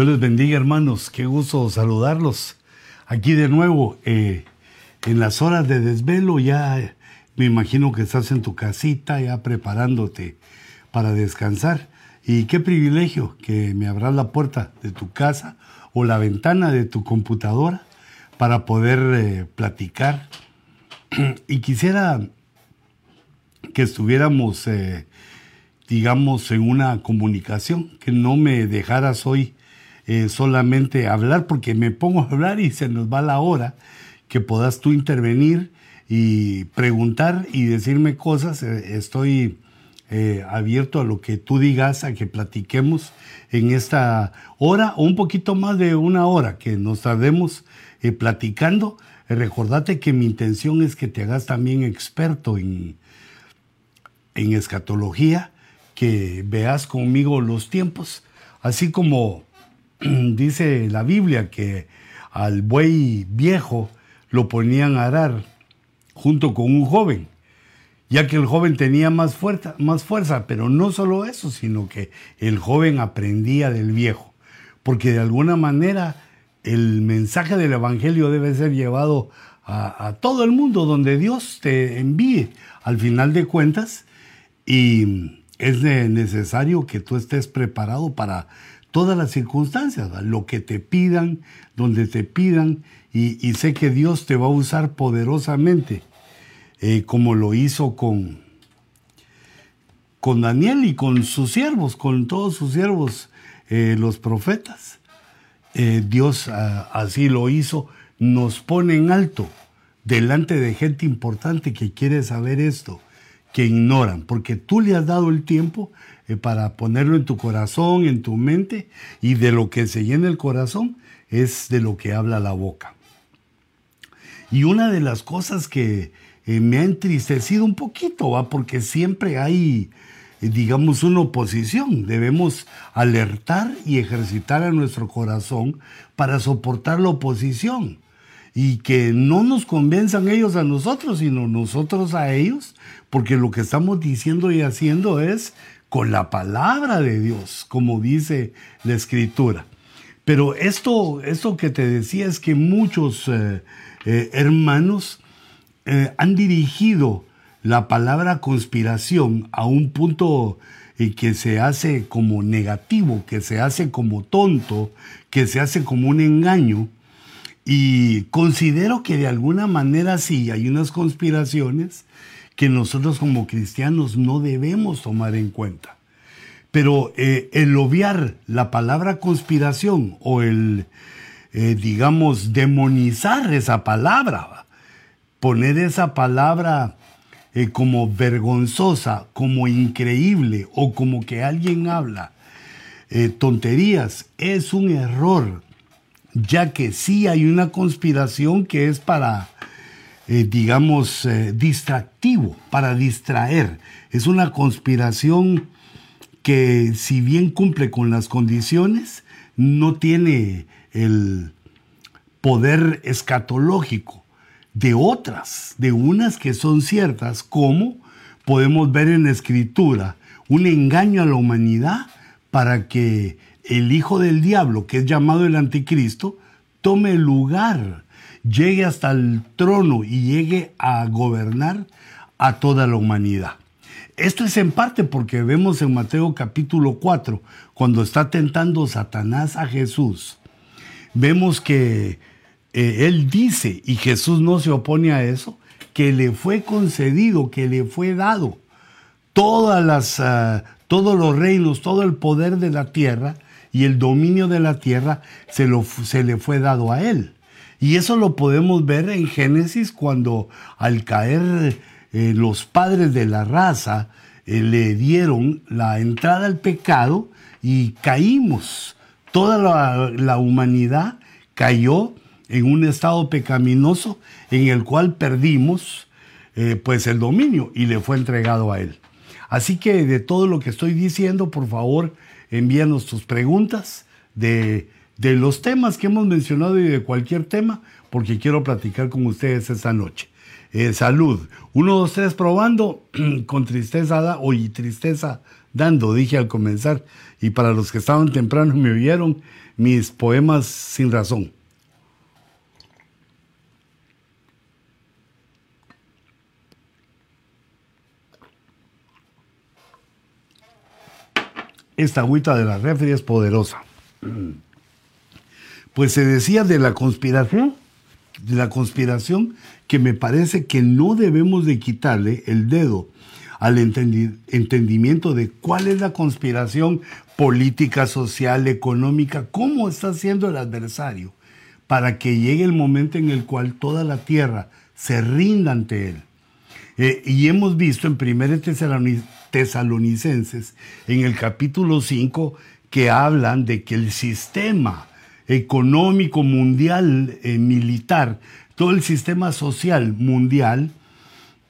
Dios les bendiga hermanos, qué gusto saludarlos. Aquí de nuevo, eh, en las horas de desvelo ya me imagino que estás en tu casita ya preparándote para descansar. Y qué privilegio que me abras la puerta de tu casa o la ventana de tu computadora para poder eh, platicar. y quisiera que estuviéramos, eh, digamos, en una comunicación, que no me dejaras hoy eh, solamente hablar, porque me pongo a hablar y se nos va la hora, que puedas tú intervenir y preguntar y decirme cosas. Estoy eh, abierto a lo que tú digas, a que platiquemos en esta hora o un poquito más de una hora, que nos tardemos eh, platicando. Eh, recordate que mi intención es que te hagas también experto en, en escatología, que veas conmigo los tiempos, así como dice la Biblia que al buey viejo lo ponían a arar junto con un joven ya que el joven tenía más fuerza, más fuerza, pero no solo eso, sino que el joven aprendía del viejo, porque de alguna manera el mensaje del Evangelio debe ser llevado a, todo el mundo donde Dios te envíe, al final de cuentas, y es necesario que tú estés preparado para todas las circunstancias, lo que te pidan, donde te pidan, y sé que Dios te va a usar poderosamente eh, como lo hizo con, con Daniel y con sus siervos, con todos sus siervos, eh, los profetas. Eh, Dios ah, así lo hizo, nos pone en alto delante de gente importante que quiere saber esto, que ignoran, porque tú le has dado el tiempo para ponerlo en tu corazón, en tu mente, y de lo que se llena el corazón es de lo que habla la boca. Y una de las cosas que, eh, me ha entristecido un poquito, ¿va? porque siempre hay, eh, digamos, una oposición. Debemos alertar y ejercitar a nuestro corazón para soportar la oposición y que no nos convenzan ellos a nosotros, sino nosotros a ellos, porque lo que estamos diciendo y haciendo es con la palabra de Dios, como dice la escritura. Pero esto, esto que te decía es que muchos eh, hermanos eh, han dirigido la palabra conspiración a un punto eh, que se hace como negativo, que se hace como tonto, que se hace como un engaño. Y considero que de alguna manera sí hay unas conspiraciones que nosotros como cristianos no debemos tomar en cuenta. Pero eh, el obviar la palabra conspiración o el, digamos, demonizar esa palabra, poner esa palabra eh, como vergonzosa, como increíble o como que alguien habla eh, tonterías, es un error, ya que sí hay una conspiración que es para, eh, digamos, distractivo, para distraer. Es una conspiración que si bien cumple con las condiciones, no tiene el poder escatológico de otras, de unas que son ciertas, como podemos ver en la escritura, un engaño a la humanidad para que el hijo del diablo, que es llamado el anticristo, tome lugar, llegue hasta el trono y llegue a gobernar a toda la humanidad. Esto es en parte porque vemos en Mateo capítulo 4, cuando está tentando Satanás a Jesús, vemos que eh, él dice, y Jesús no se opone a eso, que le fue concedido, que le fue dado todas las, ah, todos los reinos, todo el poder de la tierra y el dominio de la tierra se, lo, se le fue dado a él. Y eso lo podemos ver en Génesis cuando al caer eh, los padres de la raza eh, le dieron la entrada al pecado y caímos. Toda la, humanidad cayó en un estado pecaminoso en el cual perdimos eh, pues el dominio y le fue entregado a él. Así que de todo lo que estoy diciendo, por favor, envíanos tus preguntas de, de los temas que hemos mencionado y de cualquier tema, porque quiero platicar con ustedes esta noche. Eh, salud. Uno, dos, tres, probando. con tristeza da, oye, tristeza dando, dije al comenzar, y para los que estaban temprano me oyeron mis poemas sin razón. Esta agüita de la refri es poderosa. Pues se decía de la conspiración, de la conspiración que me parece que no debemos de quitarle el dedo al entendimiento de cuál es la conspiración política, social, económica, cómo está haciendo el adversario, para que llegue el momento en el cual toda la tierra se rinda ante él. Eh, y hemos visto en 1 Tesalonicenses, en el capítulo 5, que hablan de que el sistema económico mundial, eh, militar, todo el sistema social mundial,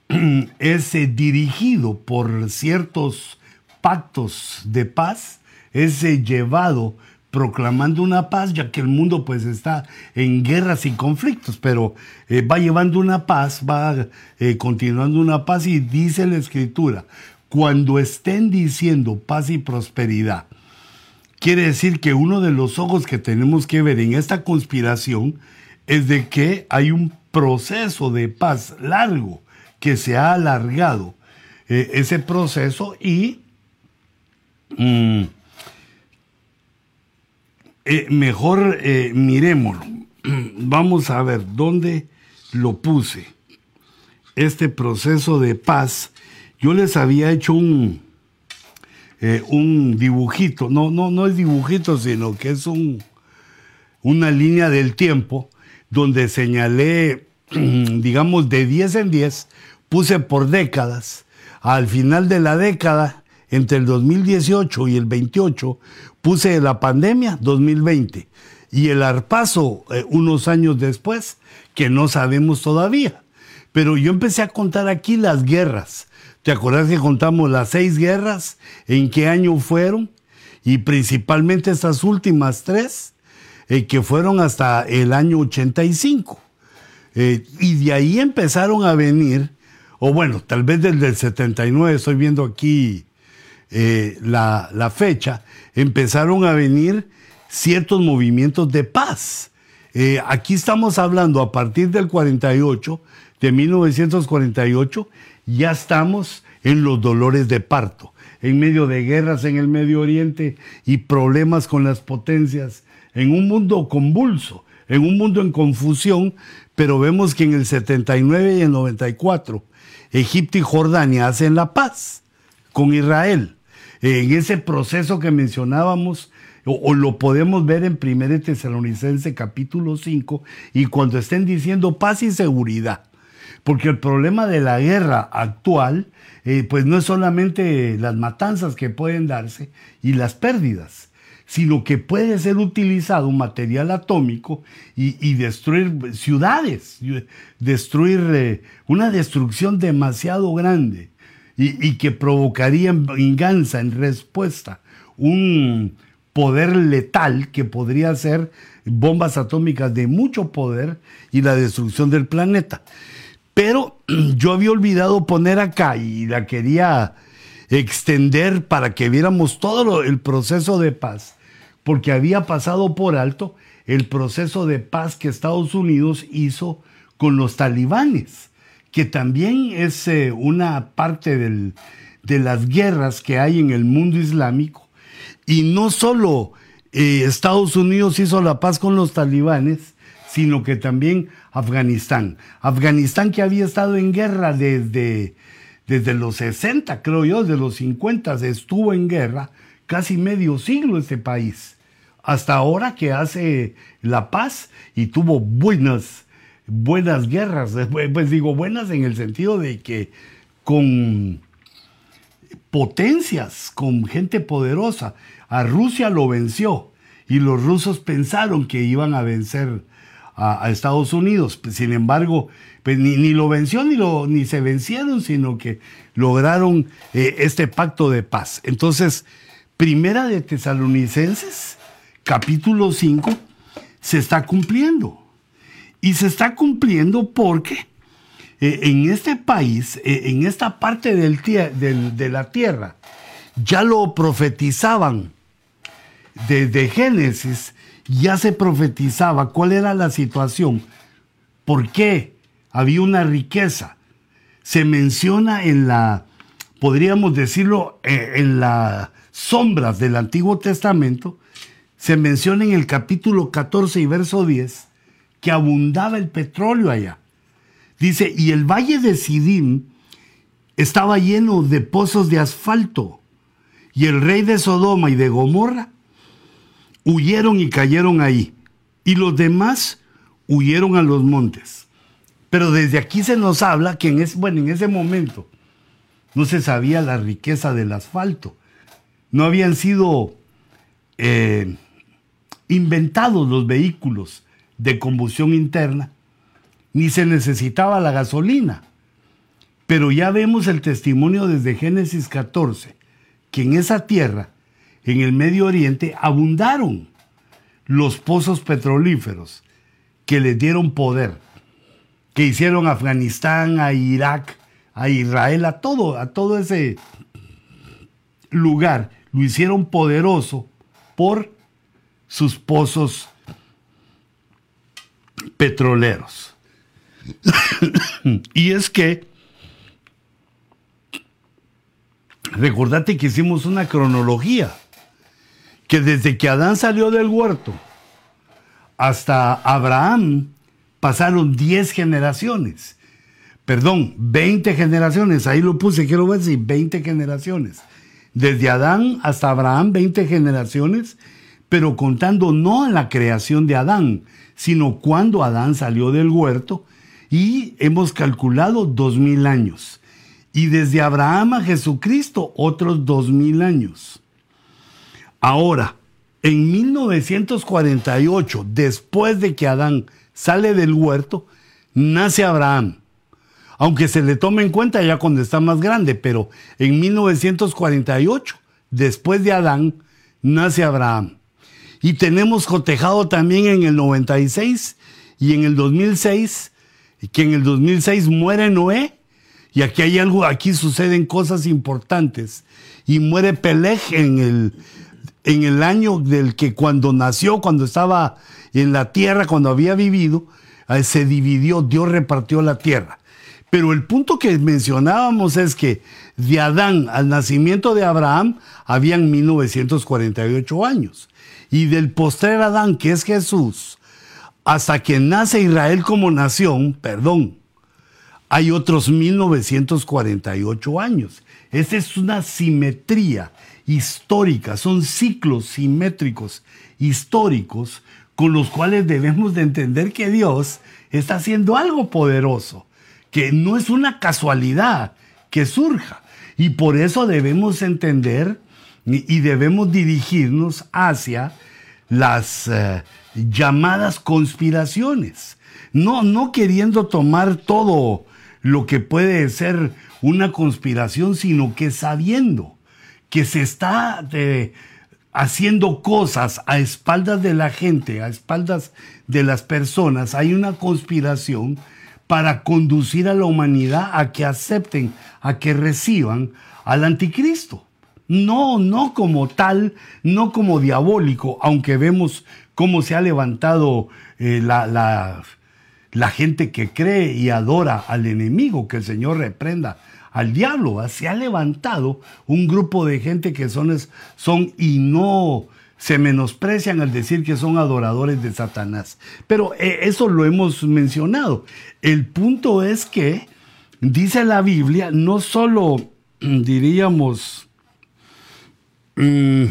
es eh, dirigido por ciertos pactos de paz, es eh, llevado proclamando una paz, ya que el mundo pues está en guerras y conflictos, pero va llevando una paz, va continuando una paz y dice la escritura, cuando estén diciendo paz y prosperidad, quiere decir que uno de los ojos que tenemos que ver en esta conspiración es de que hay un proceso de paz largo, que se ha alargado eh, ese proceso y mm, eh, mejor eh, miremoslo. Vamos a ver dónde lo puse. Este proceso de paz. Yo les había hecho un, un dibujito. No, no, no es dibujito, sino que es un, una línea del tiempo donde señalé, digamos, de 10 en 10 puse por décadas, al final de la década, entre el 2018 y el 28, puse la pandemia 2020 y el arpazo eh, unos años después, que no sabemos todavía. Pero yo empecé a contar aquí las guerras. ¿Te acuerdas que contamos las seis guerras? ¿En qué año fueron? Y principalmente estas últimas tres, eh, que fueron hasta el año 85. Eh, y de ahí empezaron a venir o bueno, tal vez desde el 79, estoy viendo aquí eh, la, fecha, empezaron a venir ciertos movimientos de paz. Eh, aquí estamos hablando a partir del 48, de 1948, ya estamos en los dolores de parto, en medio de guerras en el Medio Oriente y problemas con las potencias, en un mundo convulso, en un mundo en confusión, pero vemos que en el 79 y el 94 Egipto y Jordania hacen la paz con Israel. En ese proceso que mencionábamos, o, lo podemos ver en 1 Tesalonicense capítulo 5, y cuando estén diciendo paz y seguridad. Porque el problema de la guerra actual, eh, pues no es solamente las matanzas que pueden darse y las pérdidas, sino que puede ser utilizado un material atómico y, destruir ciudades, destruir eh, una destrucción demasiado grande y, que provocaría en venganza, en respuesta, un poder letal que podría ser bombas atómicas de mucho poder y la destrucción del planeta. Pero yo había olvidado poner acá y la quería extender para que viéramos todo el proceso de paz porque había pasado por alto el proceso de paz que Estados Unidos hizo con los talibanes, que también es eh, una parte de las guerras que hay en el mundo islámico. Y no solo eh, Estados Unidos hizo la paz con los talibanes, sino que también Afganistán. Afganistán que había estado en guerra desde, desde los 60, creo yo, desde los 50 estuvo en guerra casi medio siglo este país, hasta ahora que hace la paz y tuvo buenas, buenas guerras, pues digo buenas en el sentido de que con potencias, con gente poderosa, a Rusia lo venció y los rusos pensaron que iban a vencer a, Estados Unidos. Sin embargo, pues ni, lo venció ni, se vencieron, sino que lograron eh, este pacto de paz. Entonces, Primera de Tesalonicenses, capítulo 5, se está cumpliendo. Y se está cumpliendo porque eh, en este país, eh, en esta parte de la tierra, ya lo profetizaban. Desde Génesis ya se profetizaba cuál era la situación, por qué había una riqueza. Se menciona en la, podríamos decirlo, eh, en las sombras del Antiguo Testamento, se menciona en el capítulo 14 y verso 10 que abundaba el petróleo allá. Dice, y el valle de Sidim estaba lleno de pozos de asfalto, y el rey de Sodoma y de Gomorra huyeron y cayeron ahí, y los demás huyeron a los montes. Pero desde aquí se nos habla que en, bueno, en ese momento no se sabía la riqueza del asfalto. No habían sido eh, inventados los vehículos de combustión interna, ni se necesitaba la gasolina. Pero ya vemos el testimonio desde Génesis 14, que en esa tierra, en el Medio Oriente, abundaron los pozos petrolíferos que les dieron poder, que hicieron a Afganistán, a Irak, a Israel, a todo, a todo ese lugar, lo hicieron poderoso por sus pozos petroleros. y es que, recordate que hicimos una cronología, que desde que Adán salió del huerto hasta Abraham pasaron 10 generaciones. Perdón, 20 generaciones, ahí lo puse, quiero ver si 20 generaciones. Desde Adán hasta Abraham, 20 generaciones, pero contando no en la creación de Adán, sino cuando Adán salió del huerto y hemos calculado dos mil años. Y desde Abraham a Jesucristo otros dos mil años. Ahora, en 1948, después de que Adán sale del huerto, nace Abraham. Aunque se le tome en cuenta ya cuando está más grande, pero en 1948, después de Adán, nace Abraham. Y tenemos cotejado también en el 96 y en el 2006, que en el 2006 muere Noé. Y aquí hay algo, aquí suceden cosas importantes. Y muere Peleg en el, en el año del que cuando nació, cuando estaba en la tierra, cuando había vivido, eh, se dividió, Dios repartió la tierra. Pero el punto que mencionábamos es que de Adán al nacimiento de Abraham habían 1948 años y del postrer Adán, que es Jesús, hasta que nace Israel como nación, perdón, hay otros 1948 años. Esa es una simetría histórica, son ciclos simétricos históricos con los cuales debemos de entender que Dios está haciendo algo poderoso, que no es una casualidad que surja. Y por eso debemos entender y debemos dirigirnos hacia las eh, llamadas conspiraciones, no, no queriendo tomar todo lo que puede ser una conspiración, sino que sabiendo que se está eh, haciendo cosas a espaldas de la gente, a espaldas de las personas, hay una conspiración para conducir a la humanidad a que acepten, a que reciban al anticristo. No, no como tal, no como diabólico, aunque vemos cómo se ha levantado eh, la, la, gente que cree y adora al enemigo, que el Señor reprenda al diablo. Se ha levantado un grupo de gente que son, son y no se menosprecian al decir que son adoradores de Satanás. Pero eh, eso lo hemos mencionado. El punto es que, dice la Biblia, no solo diríamos Mm,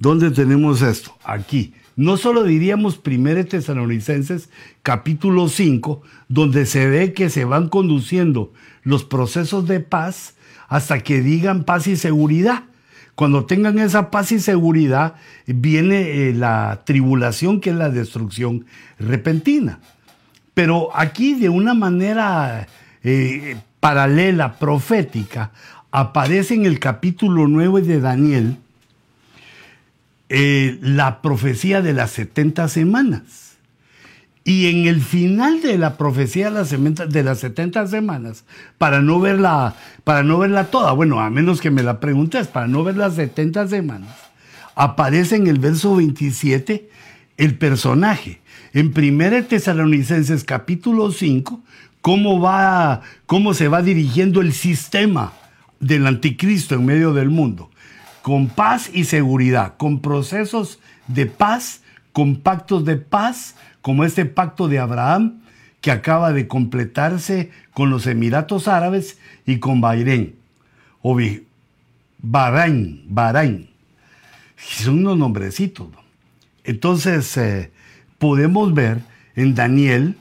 ¿Dónde tenemos esto? Aquí. No solo diríamos 1 Tesalonicenses capítulo 5, donde se ve que se van conduciendo los procesos de paz hasta que digan paz y seguridad. Cuando tengan esa paz y seguridad, viene eh, la tribulación, que es la destrucción repentina. Pero aquí de una manera eh, paralela, profética, aparece en el capítulo 9 de Daniel eh, la profecía de las 70 semanas. Y en el final de la profecía de las 70 semanas, para no verla, para no verla toda, bueno, a menos que me la preguntes, para no ver las 70 semanas, aparece en el verso 27 el personaje. En 1 Tesalonicenses capítulo 5, cómo va, cómo se va dirigiendo el sistema del anticristo en medio del mundo, con paz y seguridad, con procesos de paz, con pactos de paz, como este pacto de Abraham que acaba de completarse con los Emiratos Árabes y con Bahrein, o Bahrein, Bahrein. Son unos nombrecitos. Entonces, eh, podemos ver en Daniel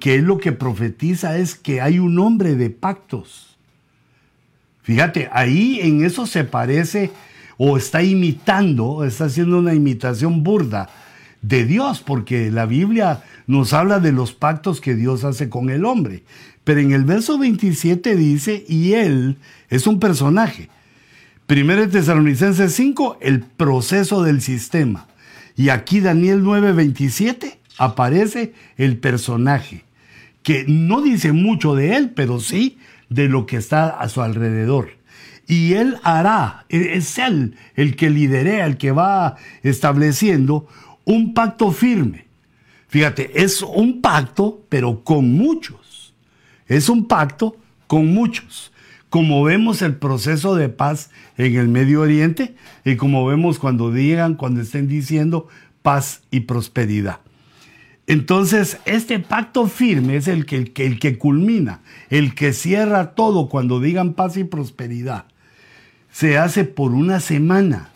que es lo que profetiza es que hay un hombre de pactos. Fíjate, ahí en eso se parece o está imitando, está haciendo una imitación burda de Dios, porque la Biblia nos habla de los pactos que Dios hace con el hombre. Pero en el verso 27 dice, y él es un personaje. Primero Tesalonicenses 5, el proceso del sistema. Y aquí Daniel 9, 27 aparece el personaje, que no dice mucho de él, pero sí de lo que está a su alrededor. Y él hará, es él el que liderea, el que va estableciendo un pacto firme. Fíjate, es un pacto, pero con muchos. Es un pacto con muchos. Como vemos el proceso de paz en el Medio Oriente y como vemos cuando digan, cuando estén diciendo paz y prosperidad. Entonces, este pacto firme es el que, el que, culmina, el que cierra todo cuando digan paz y prosperidad. Se hace por una semana.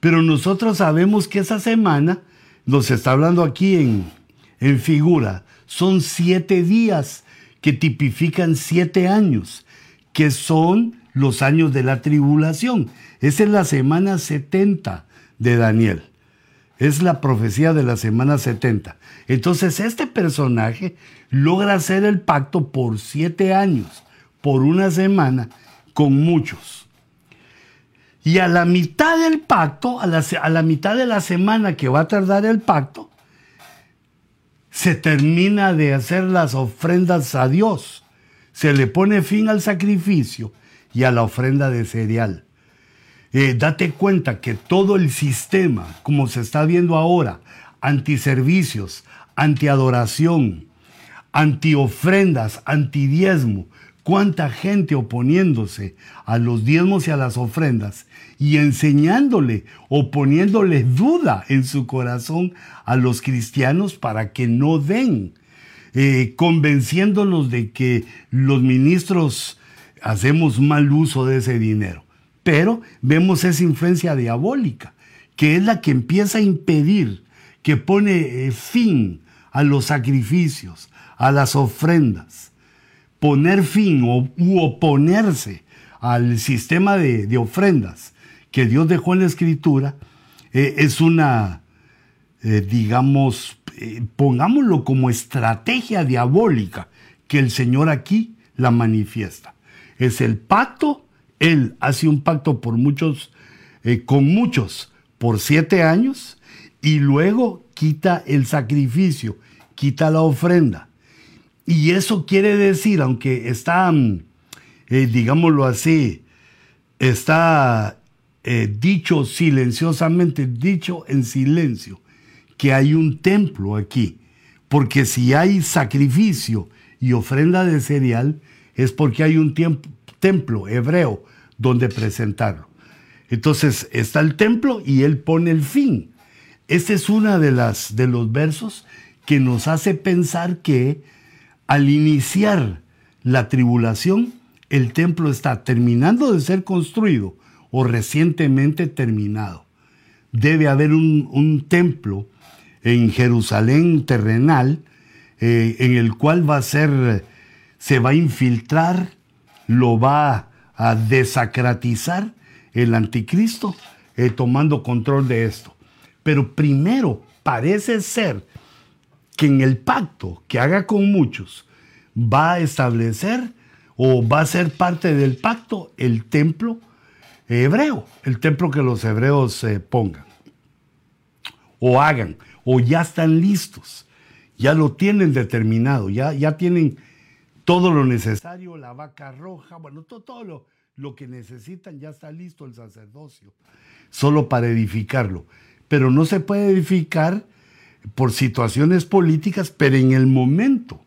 Pero nosotros sabemos que esa semana nos está hablando aquí en, en figura. Son siete días que tipifican siete años, que son los años de la tribulación. Esa es la semana 70 de Daniel. Es la profecía de la semana 70. Entonces este personaje logra hacer el pacto por siete años, por una semana, con muchos. Y a la mitad del pacto, a la, mitad de la semana que va a tardar el pacto, se termina de hacer las ofrendas a Dios. Se le pone fin al sacrificio y a la ofrenda de cereal. Eh, date cuenta que todo el sistema, como se está viendo ahora, antiservicios, antiadoración, antiofrendas, antidiezmo, cuánta gente oponiéndose a los diezmos y a las ofrendas y enseñándole o poniéndole duda en su corazón a los cristianos para que no den, eh, convenciéndolos de que los ministros hacemos mal uso de ese dinero. Pero vemos esa influencia diabólica, que es la que empieza a impedir, que pone eh, fin a los sacrificios, a las ofrendas poner fin o u oponerse al sistema de, ofrendas que Dios dejó en la escritura eh, es una, eh, digamos, pongámoslo como estrategia diabólica que el Señor aquí la manifiesta. Es el pacto, Él hace un pacto por muchos, con muchos, por siete años, y luego quita el sacrificio, quita la ofrenda y eso quiere decir, aunque está, mm, eh, digámoslo así, está eh, dicho silenciosamente, dicho en silencio, que hay un templo aquí. Porque si hay sacrificio y ofrenda de cereal, es porque hay un templo hebreo donde presentarlo. Entonces está el templo y él pone el fin. Este es uno de, las, de los versos que nos hace pensar que al iniciar la tribulación, el templo está terminando de ser construido o recientemente terminado. Debe haber un, templo en Jerusalén terrenal eh, en el cual va a ser, se va a infiltrar, lo va a desacratizar el anticristo, eh, tomando control de esto. Pero primero parece ser que en el pacto que haga con muchos va a establecer o va a ser parte del pacto el templo hebreo, el templo que los hebreos pongan o hagan o ya están listos. ya lo tienen determinado, ya, ya tienen todo lo necesario, la vaca roja, bueno, todo, todo lo, lo que necesitan, ya está listo el sacerdocio, solo para edificarlo. Pero no se puede edificar por situaciones políticas, pero en el momento,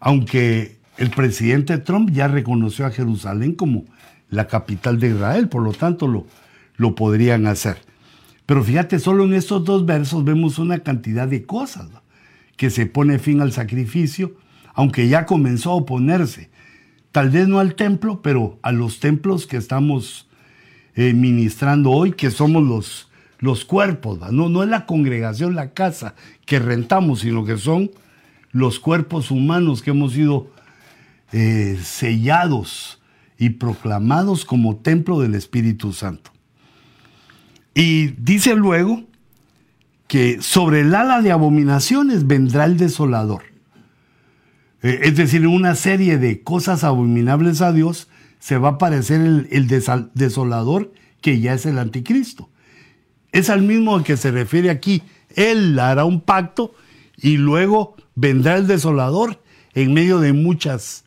aunque el presidente Trump ya reconoció a Jerusalén como la capital de Israel, por lo tanto lo, lo podrían hacer. Pero fíjate, solo en estos dos versos vemos una cantidad de cosas, que se pone fin al sacrificio, aunque ya comenzó a oponerse, tal vez no al templo, pero a los templos que estamos eh, ministrando hoy, que somos los, los cuerpos, no, no es la congregación, la casa que rentamos, sino que son los cuerpos humanos que hemos sido eh, sellados y proclamados como templo del Espíritu Santo. Y dice luego que sobre el ala de abominaciones vendrá el desolador. Eh, es decir, una serie de cosas abominables a Dios se va a aparecer el, desolador que ya es el anticristo. Es al mismo que se refiere aquí. Él hará un pacto y luego vendrá el desolador en medio de muchas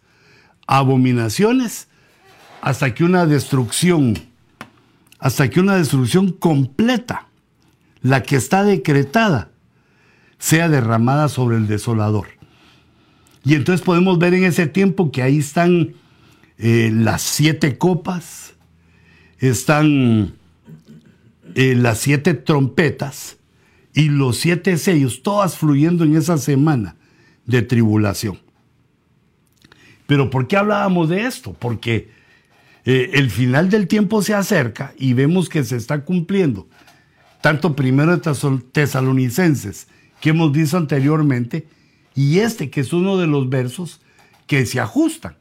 abominaciones hasta que una destrucción hasta que una destrucción completa, la que está decretada, sea derramada sobre el desolador. Y entonces podemos ver en ese tiempo que ahí están eh, las siete copas, están eh, las siete trompetas y los siete sellos, todas fluyendo en esa semana de tribulación. Pero ¿por qué hablábamos de esto? Porque eh, el final del tiempo se acerca y vemos que se está cumpliendo. Tanto primero de Tesalonicenses, que hemos visto anteriormente, y este, que es uno de los versos que se ajustan.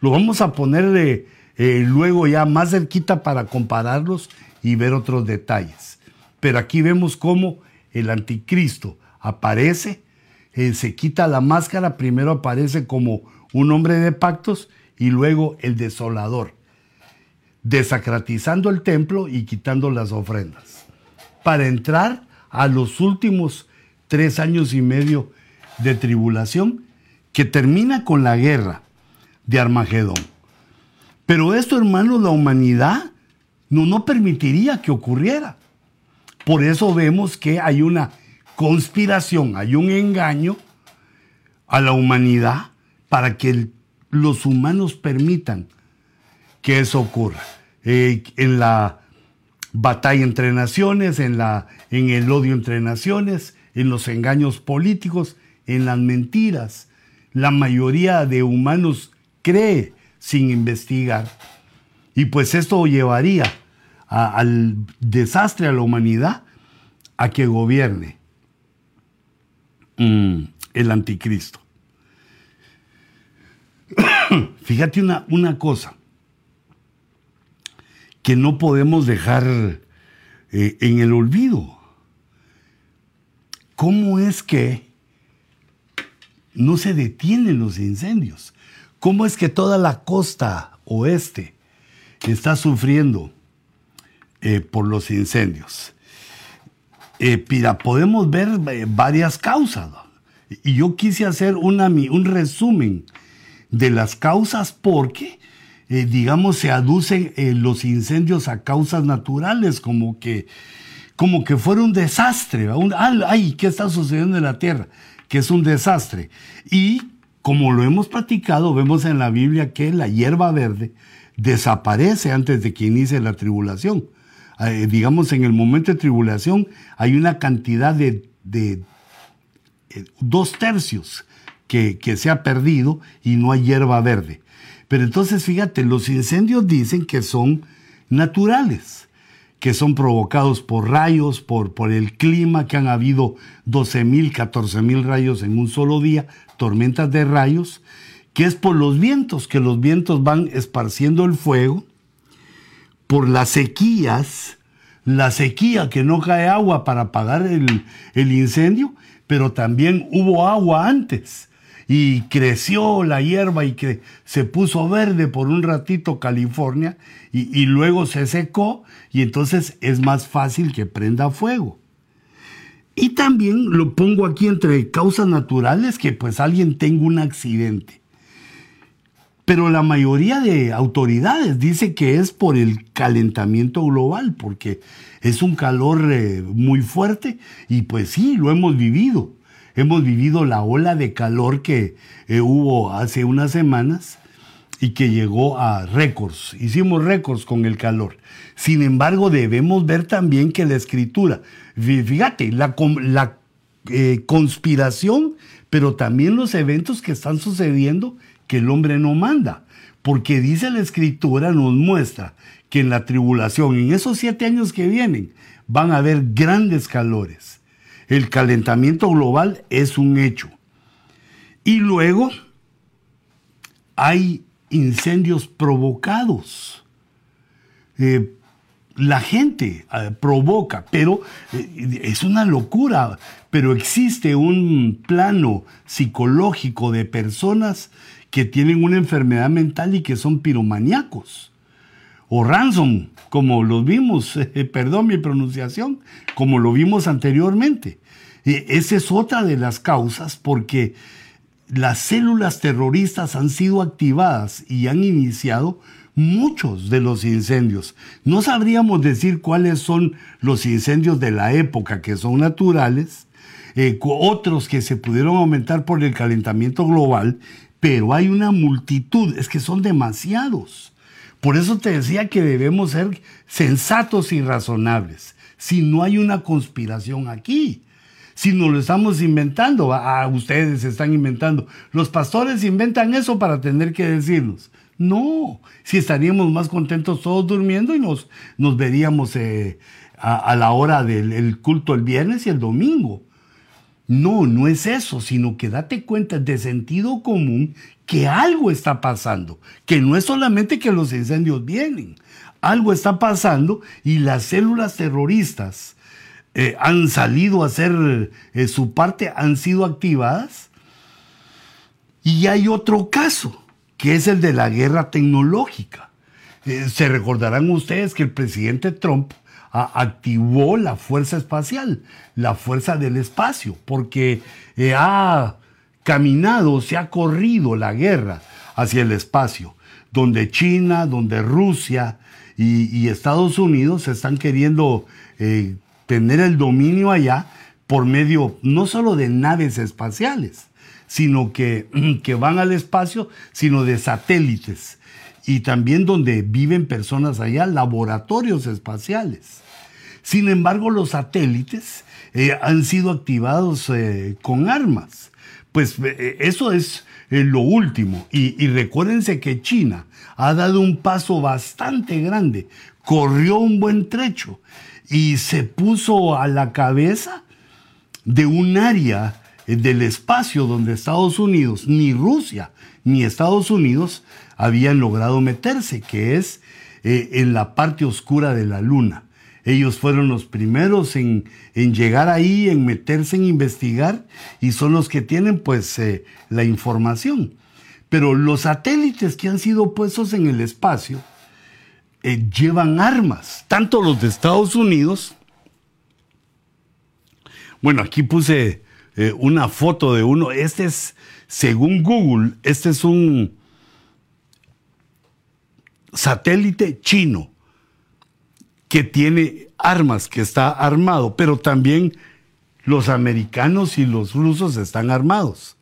Lo vamos a poner eh, eh, luego ya más cerquita para compararlos y ver otros detalles. Pero aquí vemos cómo el anticristo aparece, se quita la máscara, primero aparece como un hombre de pactos y luego el desolador desacratizando el templo y quitando las ofrendas, para entrar a los últimos tres años y medio de tribulación que termina con la guerra de Armagedón. Pero esto, hermanos, la humanidad no, no permitiría que ocurriera. Por eso vemos que hay una conspiración, hay un engaño a la humanidad para que los humanos permitan que eso ocurra. Eh, en la batalla entre naciones, en, la, en el odio entre naciones, en los engaños políticos, en las mentiras. La mayoría de humanos cree sin investigar. Y pues esto llevaría al desastre a la humanidad a que gobierne mm, el anticristo. Fíjate una, una cosa que no podemos dejar eh, en el olvido. ¿Cómo es que no se detienen los incendios? ¿Cómo es que toda la costa oeste está sufriendo eh, por los incendios? Eh, podemos ver varias causas. Y yo quise hacer un resumen de las causas porque eh, digamos, se aducen eh, los incendios a causas naturales, como que, como que fuera un desastre. ay, ¿qué está sucediendo en la tierra? Que es un desastre. Y como lo hemos platicado, vemos en la Biblia que la hierba verde desaparece antes de que inicie la tribulación. Eh, digamos, en el momento de tribulación hay una cantidad de, dos tercios que, que se ha perdido y no hay hierba verde. Pero entonces fíjate, los incendios dicen que son naturales, que son provocados por rayos, por, por el clima, que han habido 12.000, 14.000 rayos en un solo día, tormentas de rayos, que es por los vientos, que los vientos van esparciendo el fuego, por las sequías, la sequía que no cae agua para apagar el, el incendio, pero también hubo agua antes y creció la hierba y que se puso verde por un ratito California y, luego se secó y entonces es más fácil que prenda fuego. Y también lo pongo aquí entre causas naturales, que pues alguien tenga un accidente. Pero la mayoría de autoridades dice que es por el calentamiento global, porque es un calor eh, muy fuerte y pues sí, lo hemos vivido. Hemos vivido la ola de calor que eh, hubo hace unas semanas y que llegó a récords. Hicimos récords con el calor. Sin embargo, debemos ver también que la escritura, fíjate, la, la eh, conspiración, pero también los eventos que están sucediendo que el hombre no manda. Porque dice la escritura, nos muestra que en la tribulación, en esos siete años que vienen, van a haber grandes calores. El calentamiento global es un hecho. Y luego hay incendios provocados. Eh, la gente eh, provoca, pero eh, es una locura, pero existe un plano psicológico de personas que tienen una enfermedad mental y que son piromaníacos. O ransom, como lo vimos, perdón mi pronunciación, como lo vimos anteriormente. esa es otra de las causas porque las células terroristas han sido activadas y han iniciado muchos de los incendios. No sabríamos decir cuáles son los incendios de la época que son naturales, eh, otros que se pudieron aumentar por el calentamiento global, pero hay una multitud, es que son demasiados. Por eso te decía que debemos ser sensatos y razonables. Si no hay una conspiración aquí, si nos lo estamos inventando, a ah, ustedes están inventando. Los pastores inventan eso para tener que decirnos. No, si estaríamos más contentos todos durmiendo y nos, nos veríamos eh, a, la hora del culto el viernes y el domingo. No, no es eso, sino que date cuenta de sentido común que algo está pasando, que no es solamente que los incendios vienen, algo está pasando y las células terroristas eh, han salido a hacer eh, su parte, han sido activadas. Y hay otro caso, que es el de la guerra tecnológica. Eh, se recordarán ustedes que el presidente Trump activó la fuerza espacial, la fuerza del espacio, porque ha caminado, se ha corrido la guerra hacia el espacio, donde China, donde Rusia y, Estados Unidos están queriendo tener el dominio allá por medio no solo de naves espaciales, sino que, que van al espacio, sino de satélites. Y también donde viven personas allá, laboratorios espaciales. Sin embargo, los satélites eh, han sido activados eh, con armas. Pues eh, eso es lo último. Y, y, recuérdense que China ha dado un paso bastante grande, corrió un buen trecho y se puso a la cabeza de un área del espacio donde Estados Unidos, ni Rusia, ni Estados Unidos habían logrado meterse, que es eh, en la parte oscura de la luna. Ellos fueron los primeros en, llegar ahí, en meterse en investigar, y son los que tienen pues eh, la información. Pero los satélites que han sido puestos en el espacio, eh, llevan armas, tanto los de Estados Unidos. Bueno, aquí puse una foto de uno. Este es, según Google, este es un satélite chino que tiene armas, que está armado, pero también los americanos y los rusos están armados.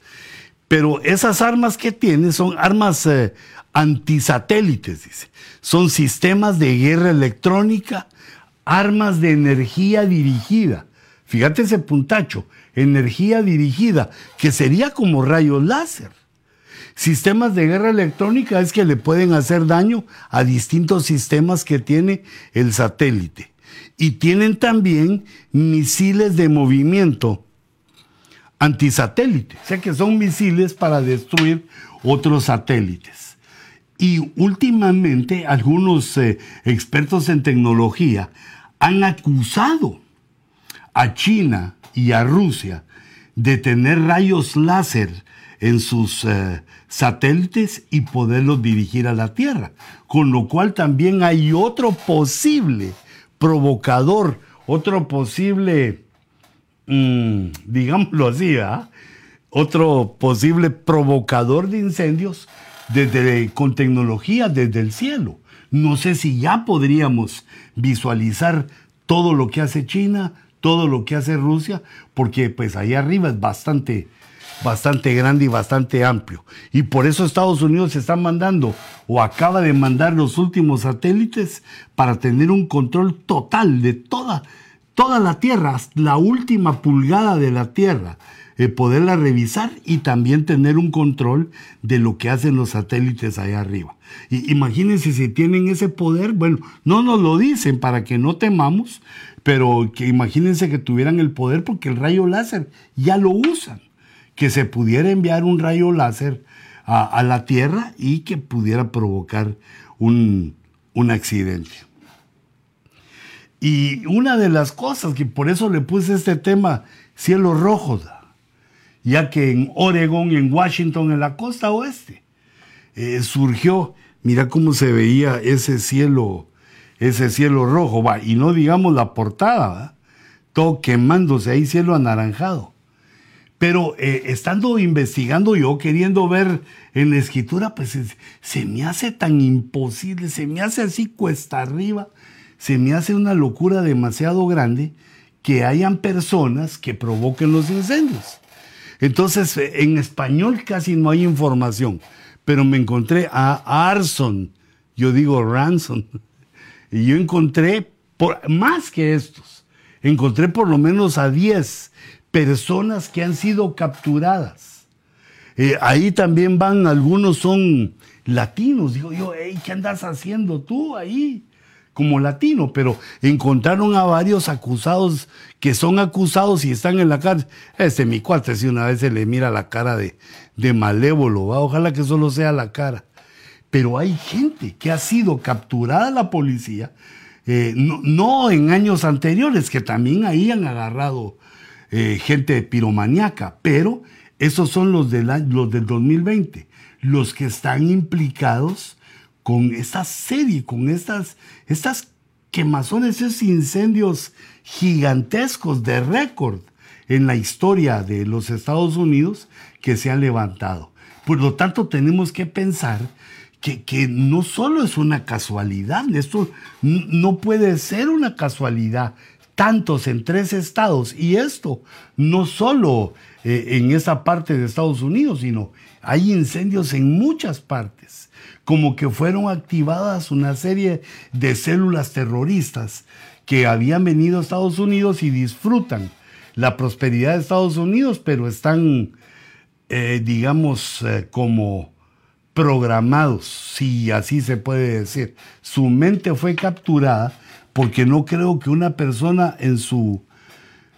Pero esas armas que tiene son armas eh, antisatélites, dice. Son sistemas de guerra electrónica, armas de energía dirigida. Fíjate ese puntacho, energía dirigida, que sería como rayos láser. Sistemas de guerra electrónica es que le pueden hacer daño a distintos sistemas que tiene el satélite. Y tienen también misiles de movimiento antisatélite, o sea que son misiles para destruir otros satélites. Y últimamente algunos eh, expertos en tecnología han acusado a China y a Rusia de tener rayos láser en sus eh, satélites y poderlos dirigir a la Tierra. Con lo cual también hay otro posible provocador, otro posible mm, digámoslo así, otro posible provocador de incendios desde, con tecnología desde el cielo. No sé si ya podríamos visualizar todo lo que hace China, todo lo que hace Rusia, porque pues ahí arriba es bastante, bastante grande y bastante amplio. Y por eso Estados Unidos está mandando o acaba de mandar los últimos satélites para tener un control total de toda, toda la Tierra, la última pulgada de la Tierra. Eh, poderla revisar y también tener un control de lo que hacen los satélites allá arriba. Y imagínense si tienen ese poder, bueno, no nos lo dicen para que no temamos, pero que imagínense que tuvieran el poder porque el rayo láser ya lo usan, que se pudiera enviar un rayo láser a, la Tierra y que pudiera provocar un, un accidente. Y una de las cosas que por eso le puse este tema, cielos rojos, ya que en Oregon, en Washington, en la costa oeste, eh, surgió, mira cómo se veía ese cielo, ese cielo rojo, va, y no digamos la portada, todo quemándose ahí, cielo anaranjado. Pero eh, estando investigando yo, queriendo ver en la escritura, pues se me hace tan imposible, se me hace así cuesta arriba, se me hace una locura demasiado grande que hayan personas que provoquen los incendios. Entonces, eh, en español casi no hay información, pero me encontré a Arson, yo digo Ransom, y yo encontré por, más que estos, encontré por lo menos a 10 personas que han sido capturadas. Eh, ahí también van, algunos son latinos. Digo yo, ¿qué andas haciendo tú ahí? como latino, pero encontraron a varios acusados que son acusados y están en la cárcel. Este mi cuate, si una vez se le mira la cara de, de malévolo, ¿va? ojalá que solo sea la cara. Pero hay gente que ha sido capturada la policía, eh, no, en años anteriores, que también ahí han agarrado eh, gente piromaniaca, pero esos son los, de los del 2020, los que están implicados con esta serie, con estas, estas quemazones, esos incendios gigantescos de récord en la historia de los Estados Unidos que se han levantado. Por lo tanto, tenemos que pensar que, que, no solo es una casualidad, esto no puede ser una casualidad, tantos en tres estados, y esto no solo eh, en esa parte de Estados Unidos, sino hay incendios en muchas partes como que fueron activadas una serie de células terroristas que habían venido a Estados Unidos y disfrutan la prosperidad de Estados Unidos, pero están, eh, digamos, eh, como programados, si así se puede decir. Su mente fue capturada porque no creo que una persona en su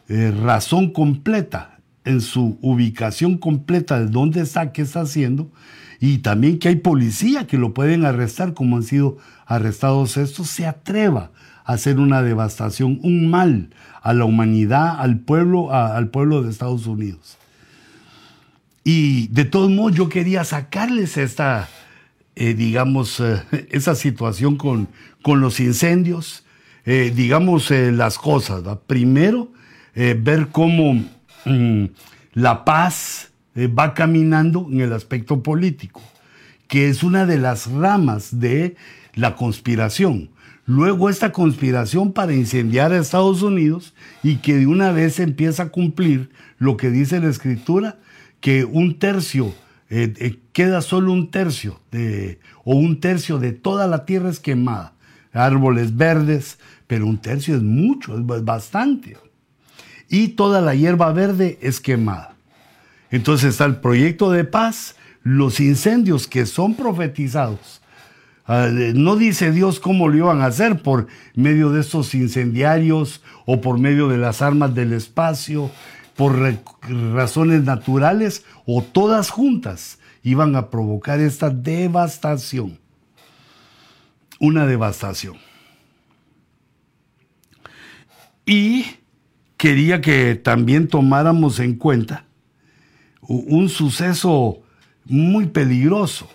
eh, razón completa, en su ubicación completa de dónde está, qué está haciendo, y también que hay policía que lo pueden arrestar, como han sido arrestados estos, se atreva a hacer una devastación, un mal a la humanidad, al pueblo, al pueblo de Estados Unidos. Y de todos modos yo quería sacarles esta, eh, digamos, eh, esa situación con, con los incendios, eh, digamos las cosas. Primero, ver cómo mm, la paz, eh, va caminando en el aspecto político, que es una de las ramas de la conspiración. Luego esta conspiración para incendiar a Estados Unidos y que de una vez empieza a cumplir lo que dice la escritura, que un tercio, eh, eh, queda solo un tercio de, o un tercio de toda la tierra es quemada. Árboles verdes, pero un tercio es mucho, es bastante. Y toda la hierba verde es quemada. Entonces está el proyecto de paz, los incendios que son profetizados. Ah, no dice Dios cómo lo iban a hacer por medio de estos incendiarios o por medio de las armas del espacio, por razones naturales o todas juntas iban a provocar esta devastación. Una devastación. Y quería que también tomáramos en cuenta un suceso muy peligroso.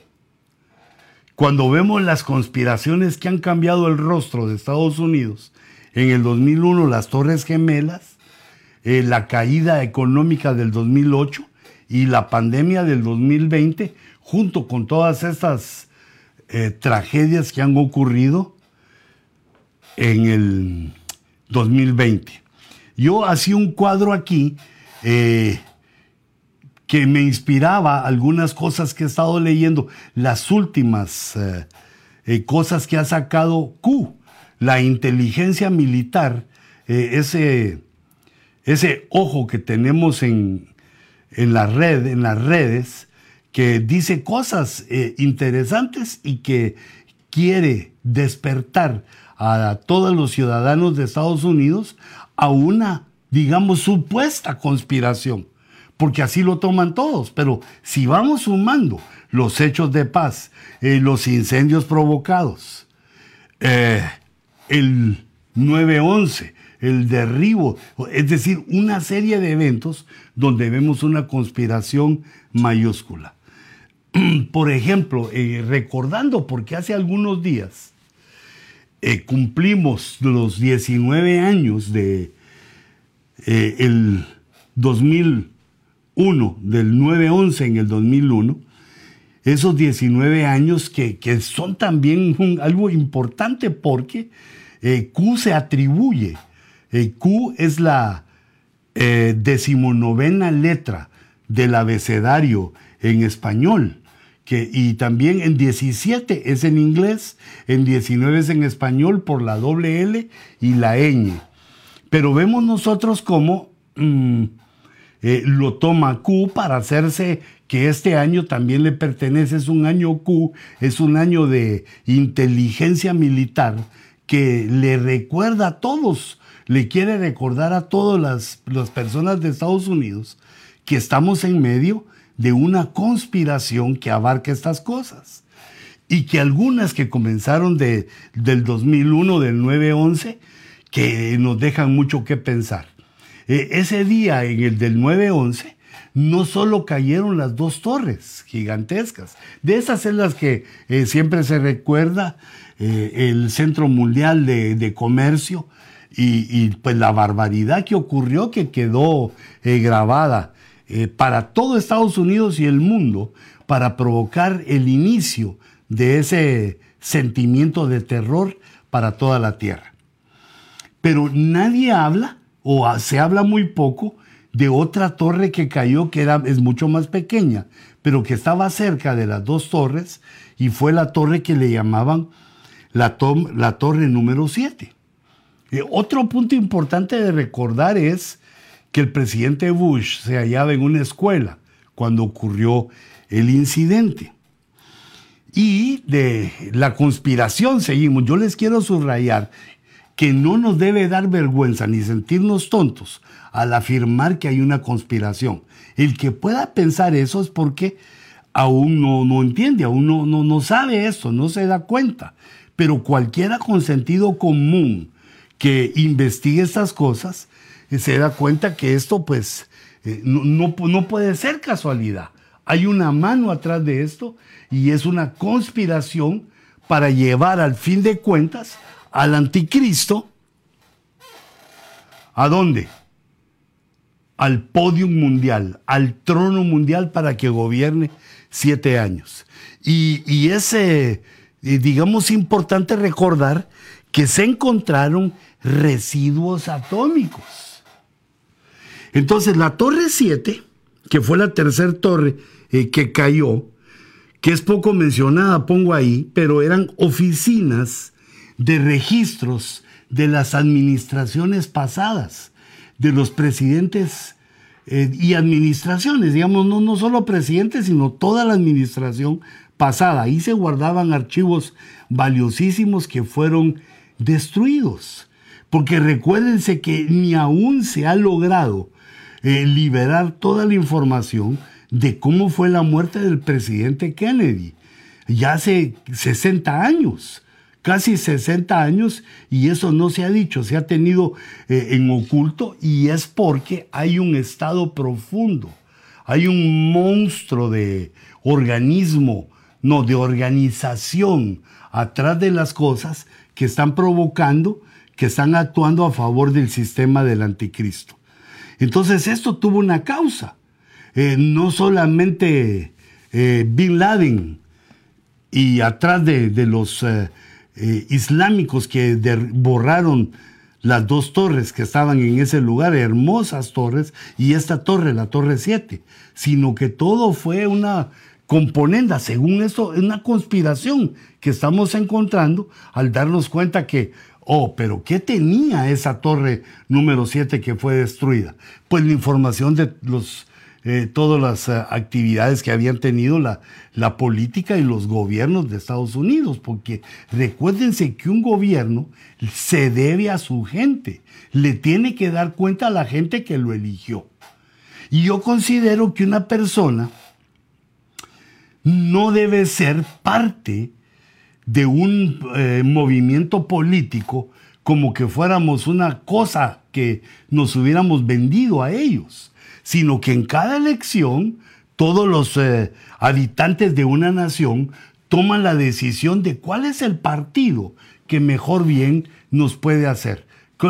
Cuando vemos las conspiraciones que han cambiado el rostro de Estados Unidos, en el 2001 las Torres Gemelas, eh, la caída económica del 2008 y la pandemia del 2020, junto con todas estas eh, tragedias que han ocurrido en el 2020. Yo hacía un cuadro aquí eh, que me inspiraba algunas cosas que he estado leyendo, las últimas cosas que ha sacado Q, la inteligencia militar, ese ese ojo que tenemos en, la red, en las redes, que dice cosas eh, interesantes y que quiere despertar a todos los ciudadanos de Estados Unidos a una, digamos, supuesta conspiración, porque así lo toman todos. Pero si vamos sumando los hechos de paz, eh, los incendios provocados, eh, el 9-11, el derribo, es decir, una serie de eventos donde vemos una conspiración mayúscula. Por ejemplo, eh, recordando, porque hace algunos días eh, cumplimos los 19 años de eh, el 2001, del 9-11 en el 2001, esos 19 años que, son también algo importante porque Q se atribuye Q es la eh, decimonovena letra del abecedario en español. Y también en 17 es en inglés, en 19 es en español por la doble L y la ñ. Pero vemos nosotros cómo mm, eh, lo toma Q para hacerse que este año también le pertenece, es un año Q, es un año de inteligencia militar que le recuerda a todos le quiere recordar a todas las, personas de Estados Unidos que estamos en medio de una conspiración que abarca estas cosas. Y que algunas que comenzaron de, del 2001, del 9-11, que nos dejan mucho que pensar. E, ese día, en el del 9-11, no solo cayeron las dos torres gigantescas, de esas es las que eh, siempre se recuerda eh, el Centro Mundial de, de Comercio, y, pues la barbaridad que ocurrió que quedó eh, grabada eh, para todo Estados Unidos y el mundo para provocar el inicio de ese sentimiento de terror para toda la tierra. Pero nadie habla, o se habla muy poco, de otra torre que cayó que es mucho más pequeña, pero que estaba cerca de las dos torres y fue la torre que le llamaban la, la torre número 7. Eh, otro punto importante de recordar es que el presidente Bush se hallaba en una escuela cuando ocurrió el incidente. Y de la conspiración seguimos. Yo les quiero subrayar que no nos debe dar vergüenza ni sentirnos tontos al afirmar que hay una conspiración. El que pueda pensar eso es porque aún no, no entiende, aún no, no, no sabe eso, no se da cuenta. Pero cualquiera con sentido común que investigue estas cosas, se da cuenta que esto pues eh, no, no, puede ser casualidad. Hay una mano atrás de esto y es una conspiración para llevar al fin de cuentas al anticristo. ¿A dónde? Al podio mundial, al trono mundial para que gobierne siete años. Y, y es, digamos, importante recordar que se encontraron residuos atómicos. Entonces la torre 7, que fue la tercera torre eh, que cayó, que es poco mencionada, pongo ahí, pero eran oficinas de registros de las administraciones pasadas, de los presidentes eh, y administraciones, digamos, no, no solo presidentes, sino toda la administración pasada. Ahí se guardaban archivos valiosísimos que fueron destruidos. Porque recuérdense que ni aún se ha logrado liberar toda la información de cómo fue la muerte del presidente Kennedy. Ya hace 60 años, casi 60 años, y eso no se ha dicho, se ha tenido eh, en oculto y es porque hay un estado profundo, hay un monstruo de organismo, no, de organización atrás de las cosas que están provocando que están actuando a favor del sistema del anticristo. Entonces esto tuvo una causa. Eh, no solamente eh, Bin Laden y atrás de, los eh, islámicos que borraron las dos torres que estaban en ese lugar, hermosas torres, y esta torre, la torre 7, sino que todo fue una componenda, según esto, una conspiración que estamos encontrando al darnos cuenta que Oh, pero ¿qué tenía esa torre número 7 que fue destruida? Pues la información de los, eh, todas las eh, actividades que habían tenido la, la política y los gobiernos de Estados Unidos, porque recuérdense que un gobierno se debe a su gente, le tiene que dar cuenta a la gente que lo eligió. Y yo considero que una persona no debe ser parte de un eh, movimiento político como que fuéramos una cosa que nos hubiéramos vendido a ellos, sino que en cada elección todos los eh, habitantes de una nación toman la decisión de cuál es el partido que mejor bien nos puede hacer.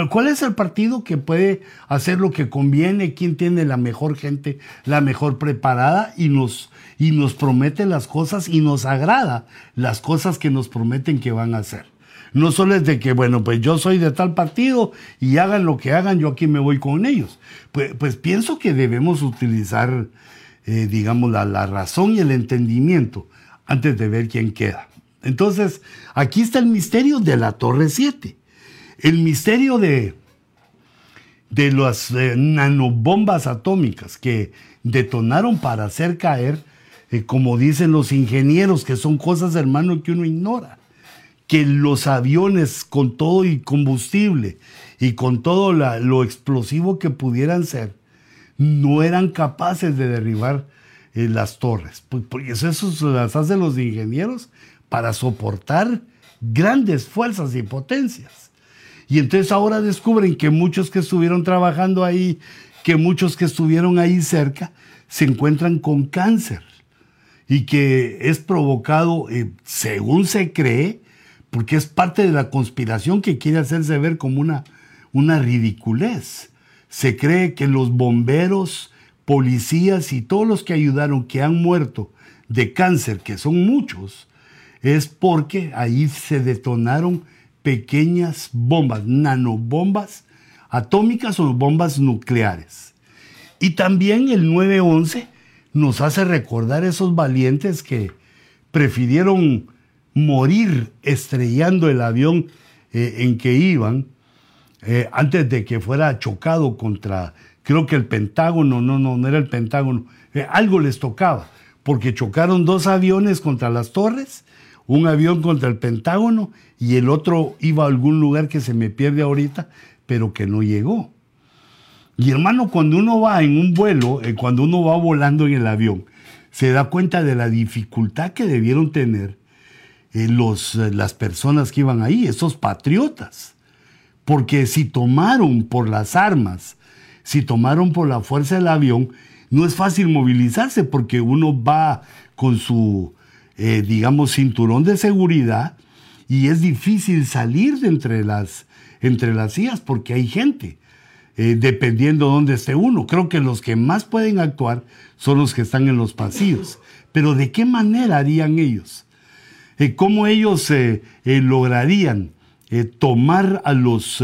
¿Cuál es el partido que puede hacer lo que conviene? ¿Quién tiene la mejor gente, la mejor preparada y nos, y nos promete las cosas y nos agrada las cosas que nos prometen que van a hacer? No solo es de que, bueno, pues yo soy de tal partido y hagan lo que hagan, yo aquí me voy con ellos. Pues, pues pienso que debemos utilizar, eh, digamos, la, razón y el entendimiento antes de ver quién queda. Entonces, aquí está el misterio de la Torre 7 el misterio de, de las eh, nanobombas atómicas que detonaron para hacer caer, como dicen los ingenieros, que son cosas, hermano, que uno ignora, que los aviones con todo y combustible y con todo lo explosivo que pudieran ser, no eran capaces de derribar eh, las torres. Pues, eso, eso las hacen los ingenieros para soportar grandes fuerzas y potencias. Y entonces ahora descubren que muchos que estuvieron trabajando ahí, que muchos que estuvieron ahí cerca, se encuentran con cáncer y que es provocado, eh, según se cree, porque es parte de la conspiración que quiere hacerse ver como una, una ridiculez. Se cree que los bomberos, policías y todos los que ayudaron, que han muerto de cáncer, que son muchos, es porque ahí se detonaron pequeñas bombas, nanobombas atómicas o bombas nucleares. Y también el 911 nos hace recordar esos valientes que prefirieron morir estrellando el avión eh, en que iban eh, antes de que fuera chocado contra, creo que el Pentágono, no, no, no era el Pentágono, eh, algo les tocaba, porque chocaron dos aviones contra las torres un avión contra el Pentágono y el otro iba a algún lugar que se me pierde ahorita, pero que no llegó. Y hermano, cuando uno va en un vuelo, eh, cuando uno va volando en el avión, se da cuenta de la dificultad que debieron tener eh, los, eh, las personas que iban ahí, esos patriotas. Porque si tomaron por las armas, si tomaron por la fuerza del avión, no es fácil movilizarse porque uno va con su digamos, cinturón de seguridad y es difícil salir de entre las, entre las sillas porque hay gente, eh, dependiendo de dónde esté uno. Creo que los que más pueden actuar son los que están en los pasillos. Pero ¿de qué manera harían ellos? Eh, ¿Cómo ellos lograrían tomar a los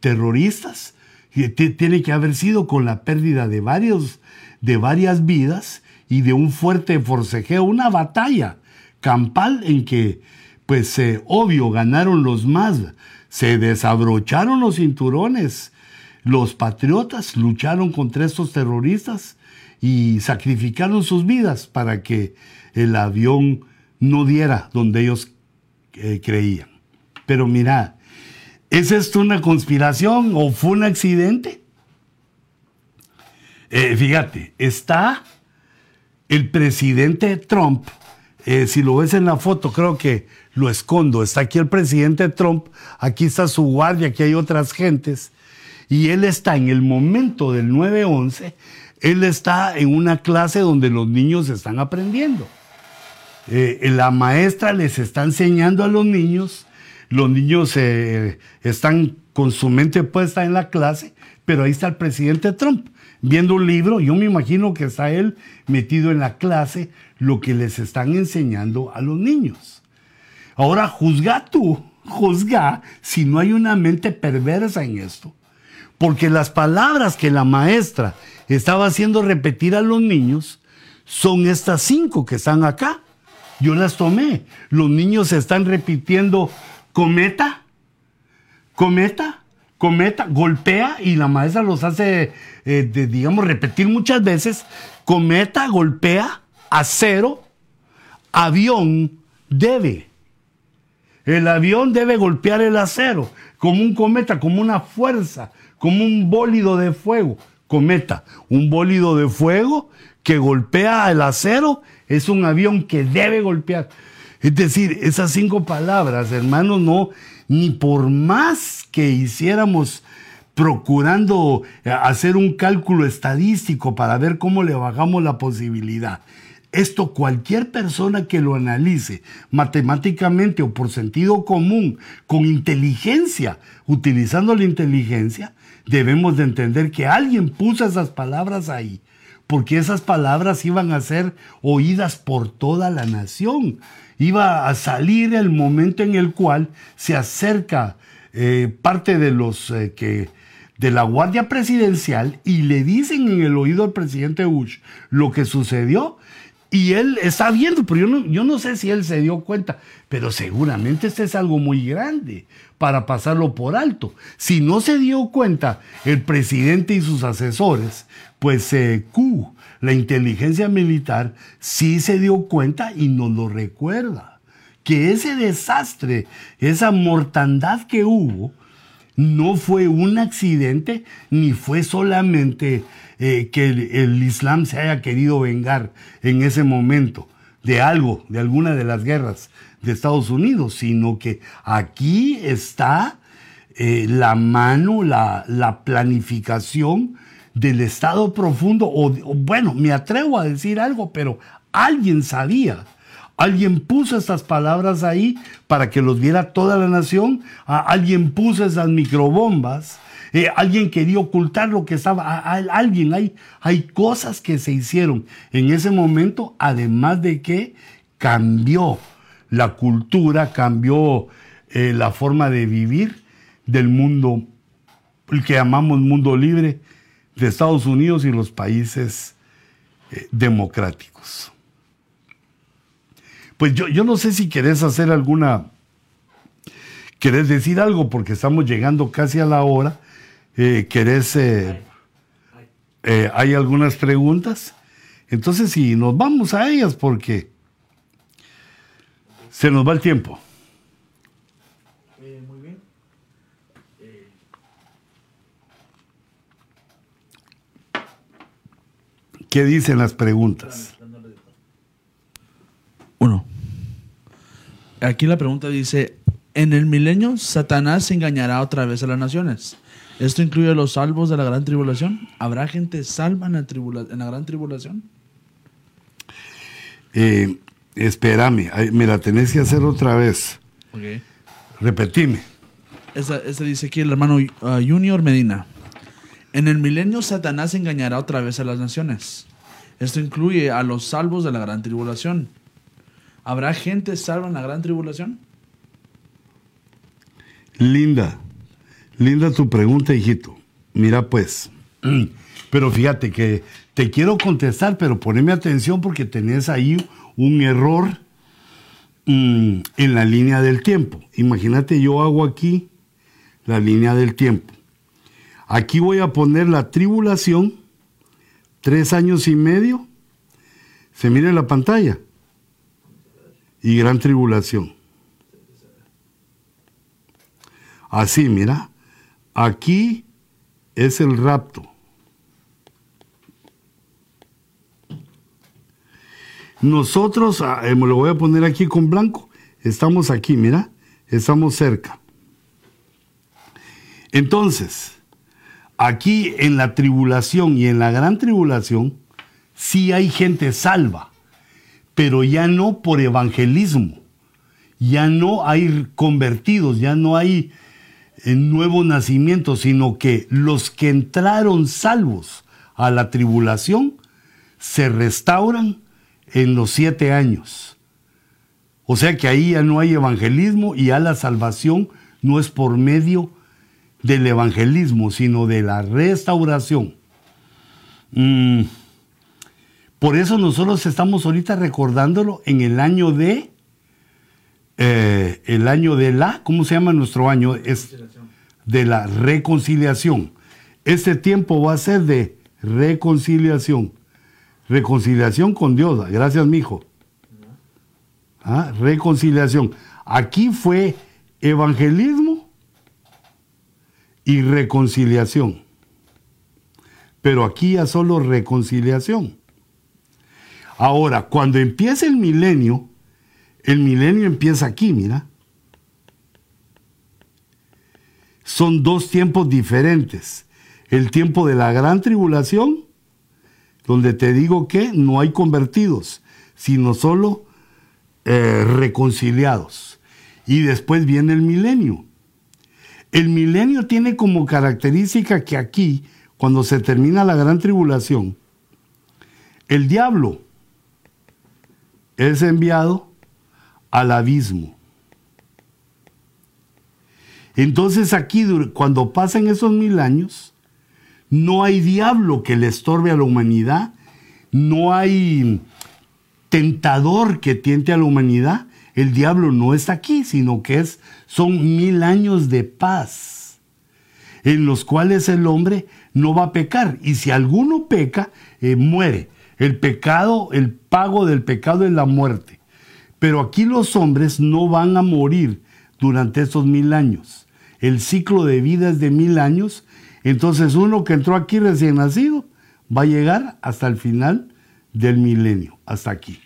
terroristas? tiene que haber sido con la pérdida de, varios, de varias vidas y de un fuerte forcejeo, una batalla campal en que, pues eh, obvio, ganaron los más, se desabrocharon los cinturones, los patriotas lucharon contra estos terroristas y sacrificaron sus vidas para que el avión no diera donde ellos eh, creían. Pero mira, ¿es esto una conspiración o fue un accidente? Eh, fíjate, está el presidente Trump eh, si lo ves en la foto, creo que lo escondo. Está aquí el presidente Trump, aquí está su guardia, aquí hay otras gentes. Y él está en el momento del 9-11, él está en una clase donde los niños están aprendiendo. Eh, la maestra les está enseñando a los niños, los niños eh, están con su mente puesta en la clase, pero ahí está el presidente Trump. viendo un libro, yo me imagino que está él metido en la clase, lo que les están enseñando a los niños. Ahora juzga tú, juzga si no hay una mente perversa en esto. Porque las palabras que la maestra estaba haciendo repetir a los niños son estas cinco que están acá. Yo las tomé. Los niños están repitiendo cometa, cometa, cometa, golpea y la maestra los hace, eh, digamos, repetir muchas veces. Cometa, golpea, acero, avión, debe. El avión debe golpear el acero como un cometa, como una fuerza, como un bólido de fuego. Cometa, un bólido de fuego que golpea el acero es un avión que debe golpear. Es decir, esas cinco palabras, hermanos, no, ni por más que hiciéramos procurando eh, hacer un cálculo estadístico para ver cómo le bajamos la posibilidad. Esto cualquier persona que lo analice matemáticamente o por sentido común, con inteligencia, utilizando la inteligencia, debemos de entender que alguien puso esas palabras ahí, porque esas palabras iban a ser oídas por toda la nación. Iba a salir el momento en el cual se acerca eh, parte de los eh, que de la Guardia Presidencial y le dicen en el oído al presidente Bush lo que sucedió y él está viendo, pero yo no, yo no sé si él se dio cuenta, pero seguramente este es algo muy grande para pasarlo por alto. Si no se dio cuenta el presidente y sus asesores, pues eh, Q, la inteligencia militar, sí se dio cuenta y nos lo recuerda. Que ese desastre, esa mortandad que hubo, no fue un accidente ni fue solamente eh, que el, Islam se haya querido vengar en ese momento de algo, de alguna de las guerras de Estados Unidos, sino que aquí está eh, la mano, la, la, planificación del Estado profundo, o, bueno, me atrevo a decir algo, pero alguien sabía Alguien puso estas palabras ahí para que los viera toda la nación. alguien puso esas microbombas. Eh, alguien quería ocultar lo que estaba. alguien, hay, hay cosas que se hicieron en ese momento, además de que cambió la cultura, cambió eh, la forma de vivir del mundo, el que llamamos mundo libre de Estados Unidos y los países eh, democráticos. Pues yo, yo no sé si querés hacer alguna, querés decir algo porque estamos llegando casi a la hora. Eh, ¿Querés, eh, eh, hay algunas preguntas? Entonces, si nos vamos a ellas porque se nos va el tiempo. muy bien. ¿Qué dicen las preguntas? Uno. Aquí la pregunta dice, en el milenio Satanás engañará otra vez a las naciones. ¿Esto incluye los salvos de la gran tribulación? ¿Habrá gente salva en la, en la gran tribulación? Eh, espérame, me la tenés que hacer otra vez. Okay. Repetime. Esa, dice aquí el hermano uh, Junior Medina. En el milenio Satanás engañará otra vez a las naciones. Esto incluye a los salvos de la gran tribulación. ¿Habrá gente salva en la gran tribulación? Linda, linda tu pregunta, hijito. Mira pues, pero fíjate que te quiero contestar, pero poneme atención porque tenés ahí un error mm, en la línea del tiempo. Imagínate, yo hago aquí la línea del tiempo. Aquí voy a poner la tribulación, tres años y medio. Se mira en la pantalla y gran tribulación. Así, mira, aquí es el rapto. Nosotros, ah, eh, me lo voy a poner aquí con blanco, estamos aquí, mira, estamos cerca. Entonces, aquí en la tribulación y en la gran tribulación, sí hay gente salva pero ya no por evangelismo, ya no hay convertidos, ya no hay eh, nuevo nacimiento, sino que los que entraron salvos a la tribulación se restauran en los siete años. O sea que ahí ya no hay evangelismo y ya la salvación no es por medio del evangelismo, sino de la restauración. Mm, por eso nosotros estamos ahorita recordándolo en el año de, eh, el año de la, ¿cómo se llama nuestro año? Es de la reconciliación. Este tiempo va a ser de reconciliación. Reconciliación con Dios. Gracias, mi hijo. Ah, reconciliación. Aquí fue evangelismo y reconciliación. Pero aquí ya solo reconciliación. Ahora, cuando empieza el milenio, el milenio empieza aquí, mira. Son dos tiempos diferentes. El tiempo de la gran tribulación, donde te digo que no hay convertidos, sino solo eh, reconciliados. Y después viene el milenio. El milenio tiene como característica que aquí, cuando se termina la gran tribulación, el diablo es enviado al abismo. Entonces aquí, cuando pasan esos mil años, no hay diablo que le estorbe a la humanidad, no hay tentador que tiente a la humanidad. El diablo no está aquí, sino que es, son mil años de paz, en los cuales el hombre no va a pecar. Y si alguno peca, eh, muere. El pecado, el pago del pecado es la muerte. Pero aquí los hombres no van a morir durante esos mil años. El ciclo de vida es de mil años. Entonces uno que entró aquí recién nacido va a llegar hasta el final del milenio, hasta aquí.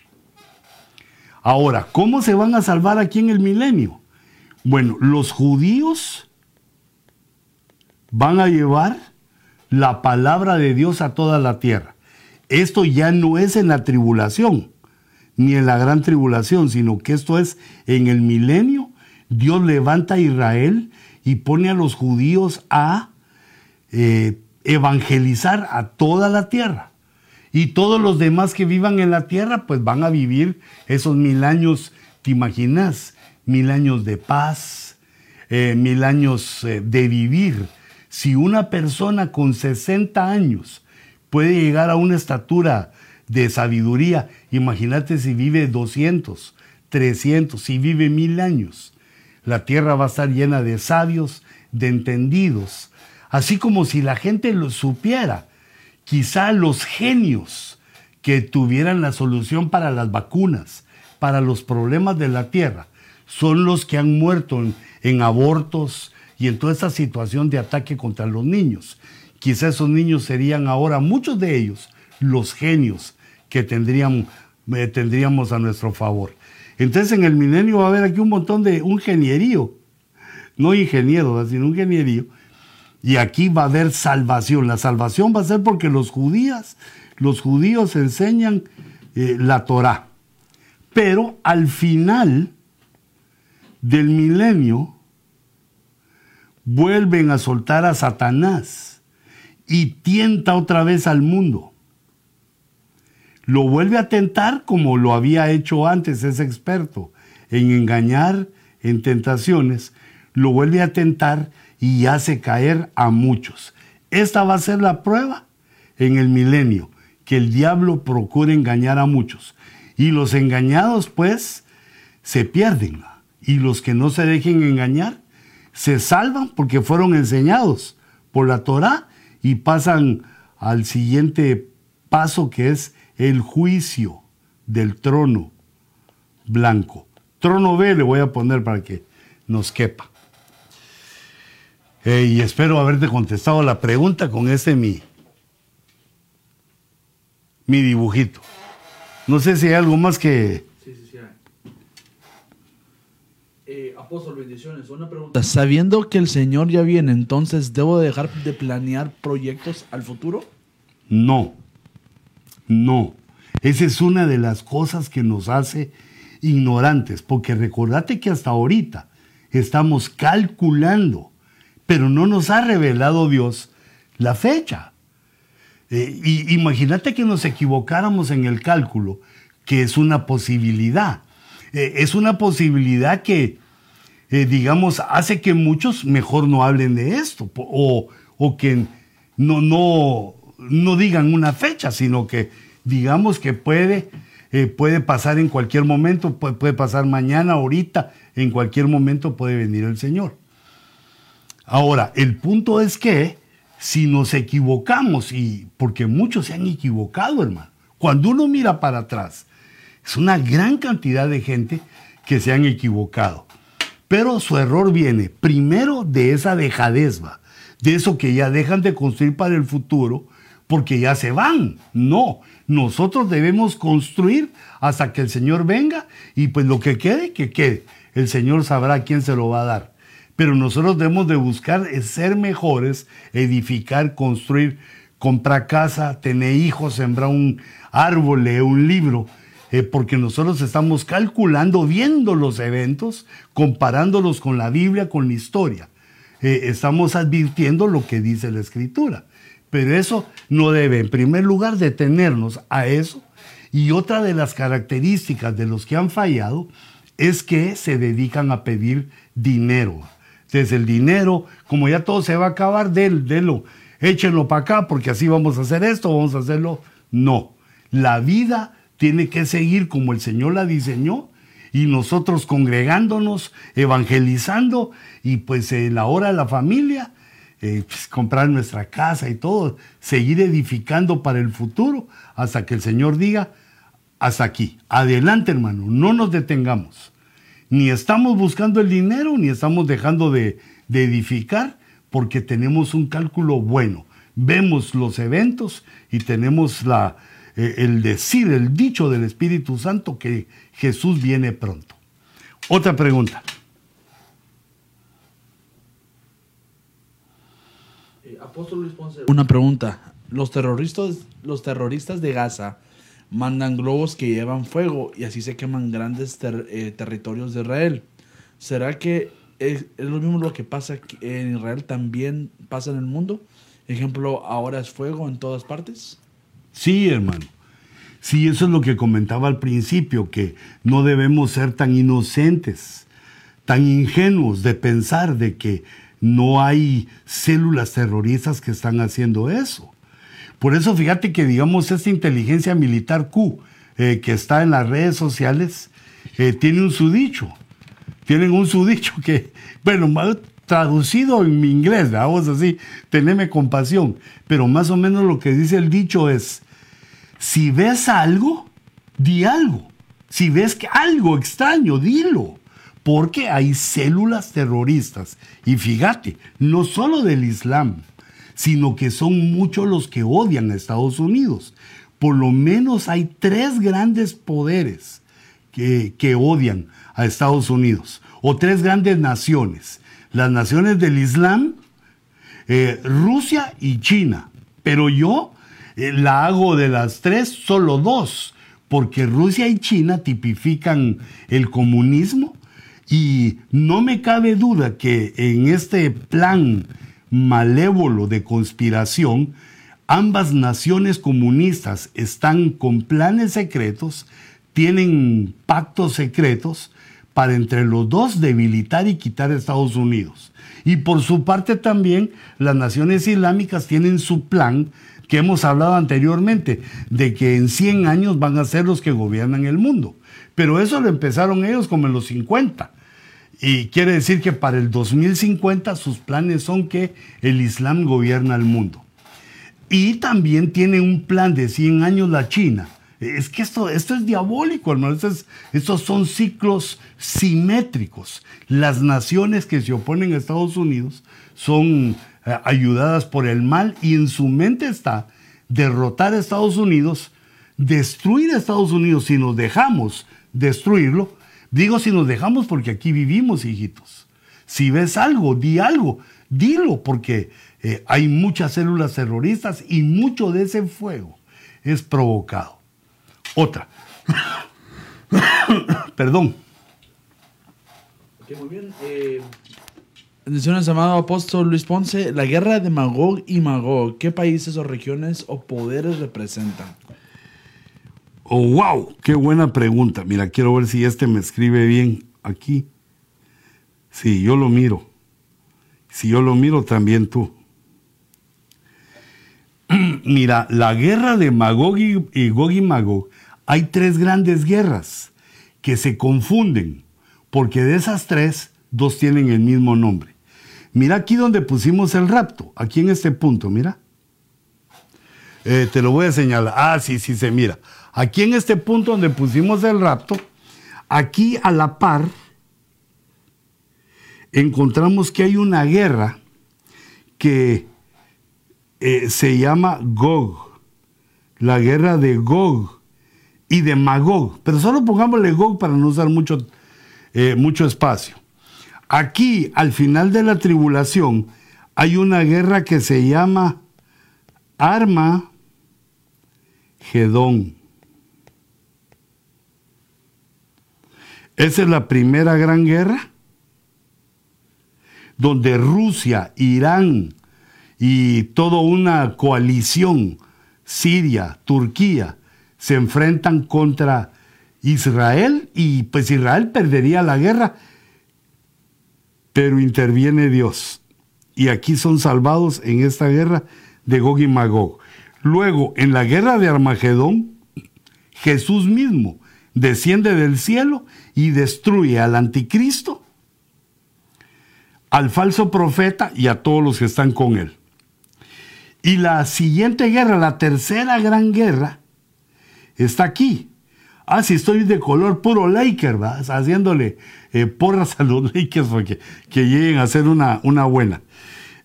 Ahora, ¿cómo se van a salvar aquí en el milenio? Bueno, los judíos van a llevar la palabra de Dios a toda la tierra. Esto ya no es en la tribulación, ni en la gran tribulación, sino que esto es en el milenio. Dios levanta a Israel y pone a los judíos a eh, evangelizar a toda la tierra. Y todos los demás que vivan en la tierra, pues van a vivir esos mil años, ¿te imaginas? Mil años de paz, eh, mil años eh, de vivir. Si una persona con 60 años puede llegar a una estatura de sabiduría. Imagínate si vive 200, 300, si vive mil años. La tierra va a estar llena de sabios, de entendidos. Así como si la gente lo supiera. Quizá los genios que tuvieran la solución para las vacunas, para los problemas de la tierra, son los que han muerto en, en abortos y en toda esa situación de ataque contra los niños. Quizá esos niños serían ahora, muchos de ellos, los genios que tendríamos, eh, tendríamos a nuestro favor. Entonces en el milenio va a haber aquí un montón de un ingenierío, no ingeniero, sino un ingenierío, y aquí va a haber salvación. La salvación va a ser porque los judíos, los judíos enseñan eh, la Torah. Pero al final del milenio vuelven a soltar a Satanás y tienta otra vez al mundo. Lo vuelve a tentar como lo había hecho antes, es experto en engañar, en tentaciones, lo vuelve a tentar y hace caer a muchos. Esta va a ser la prueba en el milenio, que el diablo procure engañar a muchos. Y los engañados pues se pierden. Y los que no se dejen engañar se salvan porque fueron enseñados por la Torah y pasan al siguiente paso que es el juicio del trono blanco. Trono B le voy a poner para que nos quepa. Eh, y espero haberte contestado la pregunta con ese mi, mi dibujito. No sé si hay algo más que... Sí, sí, sí. Eh, apóstol, bendiciones. Una pregunta. Sabiendo que el Señor ya viene, entonces, ¿debo dejar de planear proyectos al futuro? No, no. Esa es una de las cosas que nos hace ignorantes, porque recordate que hasta ahorita estamos calculando, pero no nos ha revelado Dios la fecha. Eh, y imagínate que nos equivocáramos en el cálculo, que es una posibilidad. Eh, es una posibilidad que, eh, digamos, hace que muchos mejor no hablen de esto o, o que no, no, no digan una fecha, sino que digamos que puede, puede pasar en cualquier momento, puede, puede pasar mañana, ahorita, en cualquier momento puede venir el Señor. Ahora, el punto es que si nos equivocamos, y porque muchos se han equivocado, hermano, cuando uno mira para atrás, es una gran cantidad de gente que se han equivocado. Pero su error viene primero de esa dejadez, de eso que ya dejan de construir para el futuro porque ya se van. No, nosotros debemos construir hasta que el Señor venga y pues lo que quede, que quede. El Señor sabrá quién se lo va a dar pero nosotros debemos de buscar ser mejores, edificar, construir, comprar casa, tener hijos, sembrar un árbol, leer un libro, eh, porque nosotros estamos calculando, viendo los eventos, comparándolos con la Biblia, con la historia. Eh, estamos advirtiendo lo que dice la Escritura. Pero eso no debe, en primer lugar, detenernos a eso. Y otra de las características de los que han fallado es que se dedican a pedir dinero desde el dinero, como ya todo se va a acabar, del, délo, échenlo para acá porque así vamos a hacer esto, vamos a hacerlo. No, la vida tiene que seguir como el Señor la diseñó y nosotros congregándonos, evangelizando y pues en la hora de la familia, eh, pues, comprar nuestra casa y todo, seguir edificando para el futuro hasta que el Señor diga, hasta aquí, adelante hermano, no nos detengamos ni estamos buscando el dinero, ni estamos dejando de, edificar, porque tenemos un cálculo bueno. Vemos los eventos y tenemos la, eh, el decir, el dicho del Espíritu Santo que Jesús viene pronto. Otra pregunta. Eh, Apóstol Una pregunta. Los terroristas, los terroristas de Gaza mandan globos que llevan fuego y así se queman grandes eh, territorios de Israel. ¿Será que es, lo mismo lo que pasa en Israel también pasa en el mundo? Ejemplo, ahora es fuego en todas partes. Sí, hermano. Sí, eso es lo que comentaba al principio, que no debemos ser tan inocentes, tan ingenuos de pensar de que no hay células terroristas que están haciendo eso. Por eso fíjate que digamos esta inteligencia militar Q eh, que está en las redes sociales eh, tiene un sudicho. Tienen un sudicho que, bueno, traducido en mi inglés, vamos así, teneme compasión. Pero más o menos lo que dice el dicho es, si ves algo, di algo. Si ves que algo extraño, dilo. Porque hay células terroristas. Y fíjate, no solo del Islam, sino que son muchos los que odian a Estados Unidos. Por lo menos hay tres grandes poderes que, odian a Estados Unidos, o tres grandes naciones. Las naciones del Islam, eh, Rusia y China. Pero yo eh, la hago de las tres solo dos, porque Rusia y China tipifican el comunismo y no me cabe duda que en este plan malévolo de conspiración, ambas naciones comunistas están con planes secretos, tienen pactos secretos para entre los dos debilitar y quitar a Estados Unidos. Y por su parte también las naciones islámicas tienen su plan que hemos hablado anteriormente, de que en 100 años van a ser los que gobiernan el mundo. Pero eso lo empezaron ellos como en los 50 y quiere decir que para el 2050 sus planes son que el Islam gobierna el mundo. Y también tiene un plan de 100 años la China. Es que esto, esto es diabólico, hermano. estos son ciclos simétricos. Las naciones que se oponen a Estados Unidos son eh, ayudadas por el mal y en su mente está derrotar a Estados Unidos, destruir a Estados Unidos si nos dejamos destruirlo Digo si nos dejamos porque aquí vivimos, hijitos. Si ves algo, di algo, dilo, porque eh, hay muchas células terroristas y mucho de ese fuego es provocado. Otra. Perdón. muy bien. Eh, Bendiciones, amado apóstol Luis Ponce. La guerra de Magog y Magog, ¿qué países o regiones o poderes representan? Oh, wow, qué buena pregunta. Mira, quiero ver si este me escribe bien aquí. Sí, yo lo miro. Si yo lo miro, también tú. Mira, la guerra de Magog y, Gog y Magog, hay tres grandes guerras que se confunden, porque de esas tres, dos tienen el mismo nombre. Mira aquí donde pusimos el rapto, aquí en este punto, mira. Eh, te lo voy a señalar. Ah, sí, sí, se mira. Aquí en este punto donde pusimos el rapto, aquí a la par, encontramos que hay una guerra que eh, se llama Gog, la guerra de Gog y de Magog, pero solo pongámosle Gog para no usar mucho, eh, mucho espacio. Aquí, al final de la tribulación, hay una guerra que se llama Arma Gedón. Esa es la primera gran guerra donde Rusia, Irán y toda una coalición, Siria, Turquía, se enfrentan contra Israel y pues Israel perdería la guerra, pero interviene Dios. Y aquí son salvados en esta guerra de Gog y Magog. Luego, en la guerra de Armagedón, Jesús mismo desciende del cielo y destruye al anticristo al falso profeta y a todos los que están con él. Y la siguiente guerra, la tercera gran guerra, está aquí. Ah, si estoy de color puro Laker, ¿verdad? Haciéndole eh, porras a los Lakers porque que lleguen a ser una, una buena.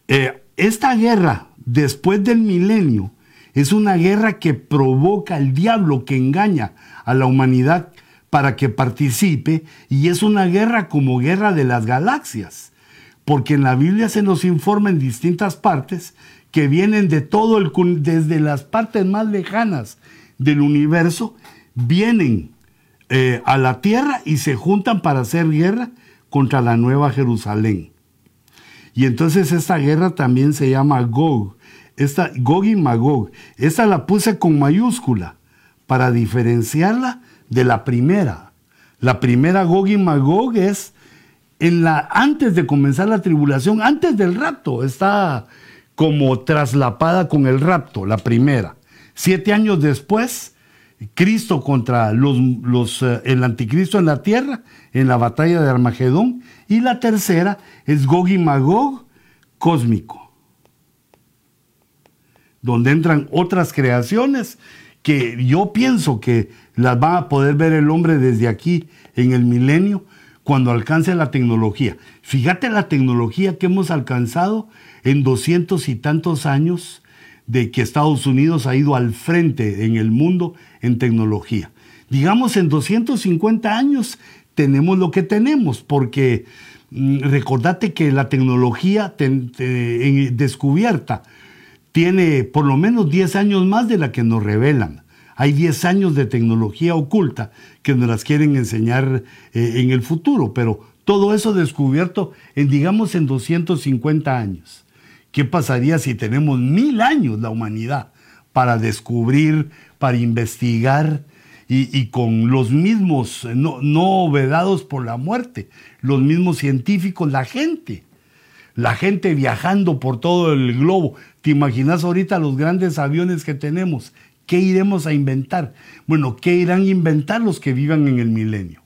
Eh, esta guerra, después del milenio, es una guerra que provoca el diablo, que engaña a la humanidad para que participe, y es una guerra como guerra de las galaxias porque en la Biblia se nos informa en distintas partes que vienen de todo el desde las partes más lejanas del universo, vienen eh, a la tierra y se juntan para hacer guerra contra la nueva Jerusalén. Y entonces esta guerra también se llama Gog, esta, Gog y Magog. Esta la puse con mayúscula para diferenciarla de la primera. La primera Gog y Magog es en la, antes de comenzar la tribulación, antes del rapto, está como traslapada con el rapto, la primera. Siete años después, Cristo contra los, los, eh, el anticristo en la tierra, en la batalla de Armagedón. Y la tercera es Gog y Magog cósmico, donde entran otras creaciones que yo pienso que las va a poder ver el hombre desde aquí en el milenio, cuando alcance la tecnología. Fíjate la tecnología que hemos alcanzado en doscientos y tantos años de que Estados Unidos ha ido al frente en el mundo en tecnología. Digamos, en 250 años tenemos lo que tenemos, porque mm, recordate que la tecnología descubierta tiene por lo menos 10 años más de la que nos revelan. Hay 10 años de tecnología oculta que nos las quieren enseñar eh, en el futuro, pero todo eso descubierto en, digamos, en 250 años. ¿Qué pasaría si tenemos mil años la humanidad para descubrir, para investigar y, con los mismos, no, no vedados por la muerte, los mismos científicos, la gente? la gente viajando por todo el globo. ¿Te imaginas ahorita los grandes aviones que tenemos? ¿Qué iremos a inventar? Bueno, ¿qué irán a inventar los que vivan en el milenio?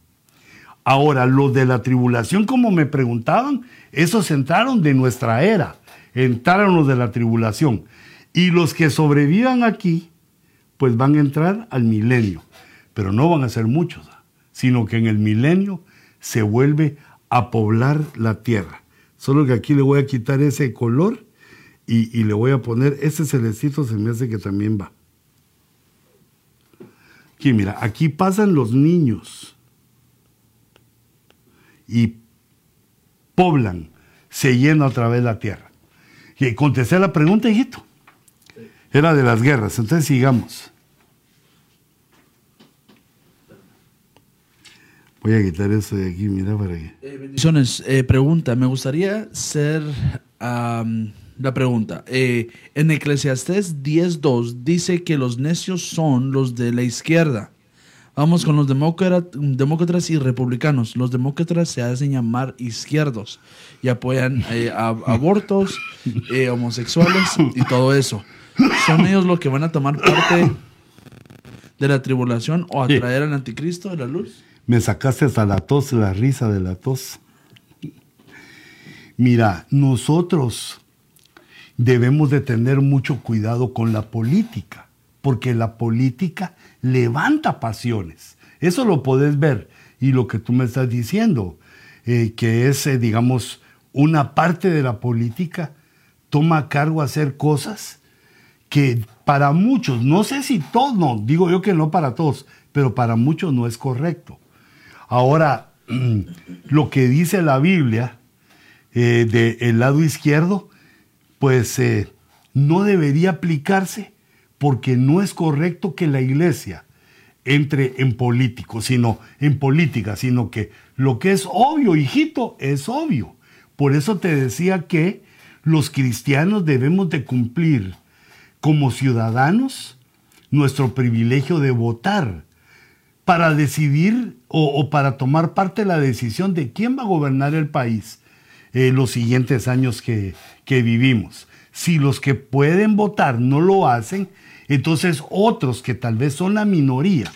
Ahora, los de la tribulación, como me preguntaban, esos entraron de nuestra era, entraron los de la tribulación. Y los que sobrevivan aquí, pues van a entrar al milenio. Pero no van a ser muchos, sino que en el milenio se vuelve a poblar la tierra. Solo que aquí le voy a quitar ese color y, le voy a poner, ese celestito se me hace que también va. Aquí, mira, aquí pasan los niños y poblan, se llena otra vez la tierra. Y contesté la pregunta, hijito. Era de las guerras. Entonces sigamos. Voy a quitar eso de aquí, mira para que. Eh, bendiciones. Eh, pregunta, me gustaría ser la pregunta. Eh, en Eclesiastés 10.2 dice que los necios son los de la izquierda. Vamos con los demócrat- demócratas y republicanos. Los demócratas se hacen llamar izquierdos y apoyan eh, a- abortos, eh, homosexuales y todo eso. ¿Son ellos los que van a tomar parte de la tribulación o atraer al anticristo de la luz? Me sacaste hasta la tos, la risa de la tos. Mira, nosotros debemos de tener mucho cuidado con la política, porque la política levanta pasiones. Eso lo puedes ver. Y lo que tú me estás diciendo, eh, que es, eh, digamos, una parte de la política, toma a cargo hacer cosas que para muchos, no sé si todos, no, digo yo que no para todos, pero para muchos no es correcto. Ahora, lo que dice la Biblia eh, del lado izquierdo, pues eh, no debería aplicarse porque no es correcto que la iglesia entre en político, sino en política, sino que lo que es obvio, hijito, es obvio. Por eso te decía que los cristianos debemos de cumplir como ciudadanos nuestro privilegio de votar para decidir o, para tomar parte de la decisión de quién va a gobernar el país eh, los siguientes años que, que vivimos. Si los que pueden votar no lo hacen, entonces otros que tal vez son la minoría.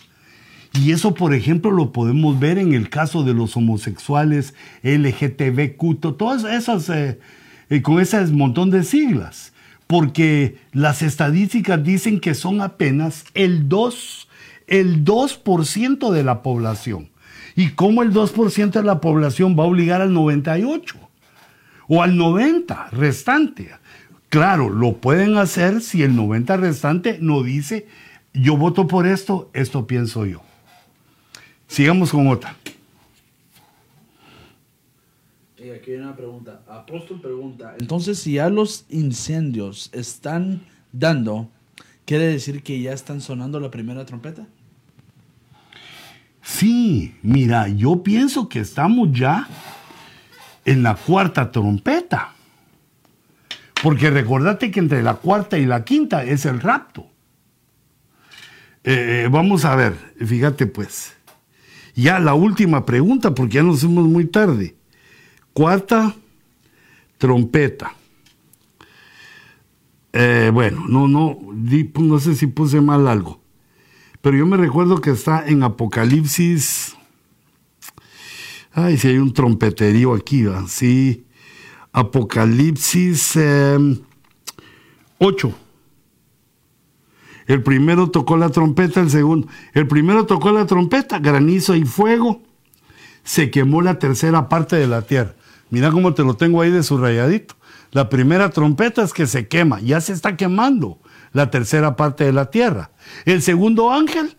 Y eso, por ejemplo, lo podemos ver en el caso de los homosexuales, LGTBQ, to- todas esas, eh, eh, con ese montón de siglas. Porque las estadísticas dicen que son apenas el 2, el 2% de la población. ¿Y cómo el 2% de la población va a obligar al 98? O al 90 restante. Claro, lo pueden hacer si el 90 restante no dice, yo voto por esto, esto pienso yo. Sigamos con otra. Y aquí hay una pregunta. Apóstol pregunta. Entonces, si ya los incendios están dando, ¿quiere decir que ya están sonando la primera trompeta? Sí, mira, yo pienso que estamos ya en la cuarta trompeta. Porque recordate que entre la cuarta y la quinta es el rapto. Eh, vamos a ver, fíjate pues. Ya la última pregunta, porque ya nos fuimos muy tarde. Cuarta trompeta. Eh, bueno, no, no, no sé si puse mal algo. Pero yo me recuerdo que está en Apocalipsis. Ay, si hay un trompeterío aquí, ¿va? Sí. Apocalipsis 8. El primero tocó la trompeta, el segundo. El primero tocó la trompeta, granizo y fuego. Se quemó la tercera parte de la tierra. Mira cómo te lo tengo ahí de subrayadito. La primera trompeta es que se quema, ya se está quemando la tercera parte de la tierra. El segundo ángel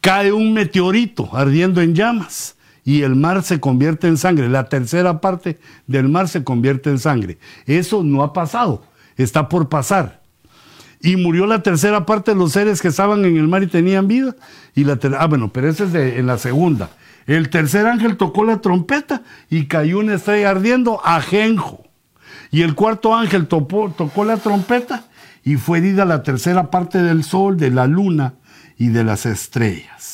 cae un meteorito ardiendo en llamas y el mar se convierte en sangre. La tercera parte del mar se convierte en sangre. Eso no ha pasado, está por pasar. Y murió la tercera parte de los seres que estaban en el mar y tenían vida. Y la ter- ah, bueno, pero esa es de, en la segunda. El tercer ángel tocó la trompeta y cayó una estrella ardiendo ajenjo. Y el cuarto ángel tocó la trompeta y fue herida la tercera parte del sol, de la luna y de las estrellas.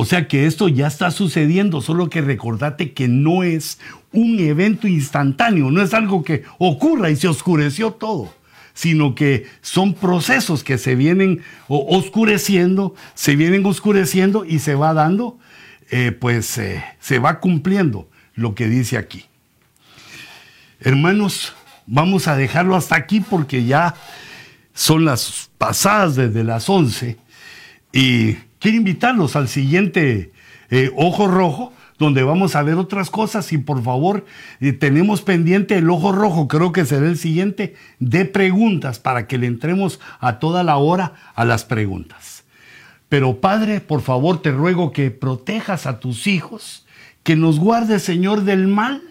O sea que esto ya está sucediendo, solo que recordate que no es un evento instantáneo, no es algo que ocurra y se oscureció todo, sino que son procesos que se vienen oscureciendo, se vienen oscureciendo y se va dando, eh, pues eh, se va cumpliendo lo que dice aquí. Hermanos, vamos a dejarlo hasta aquí porque ya son las pasadas desde las 11 y quiero invitarlos al siguiente eh, Ojo Rojo, donde vamos a ver otras cosas y por favor eh, tenemos pendiente el Ojo Rojo, creo que será el siguiente, de preguntas para que le entremos a toda la hora a las preguntas. Pero Padre, por favor te ruego que protejas a tus hijos, que nos guardes Señor del mal,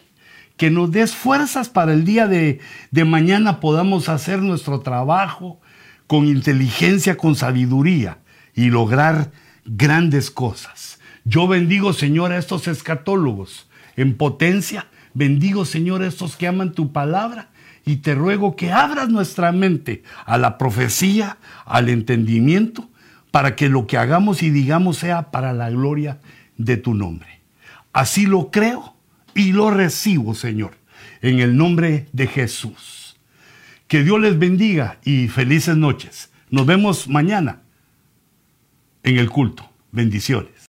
que nos des fuerzas para el día de, de mañana podamos hacer nuestro trabajo con inteligencia, con sabiduría y lograr grandes cosas. Yo bendigo, Señor, a estos escatólogos en potencia. Bendigo, Señor, a estos que aman tu palabra. Y te ruego que abras nuestra mente a la profecía, al entendimiento, para que lo que hagamos y digamos sea para la gloria de tu nombre. Así lo creo y lo recibo, Señor, en el nombre de Jesús. Que Dios les bendiga y felices noches. Nos vemos mañana en el culto. Bendiciones.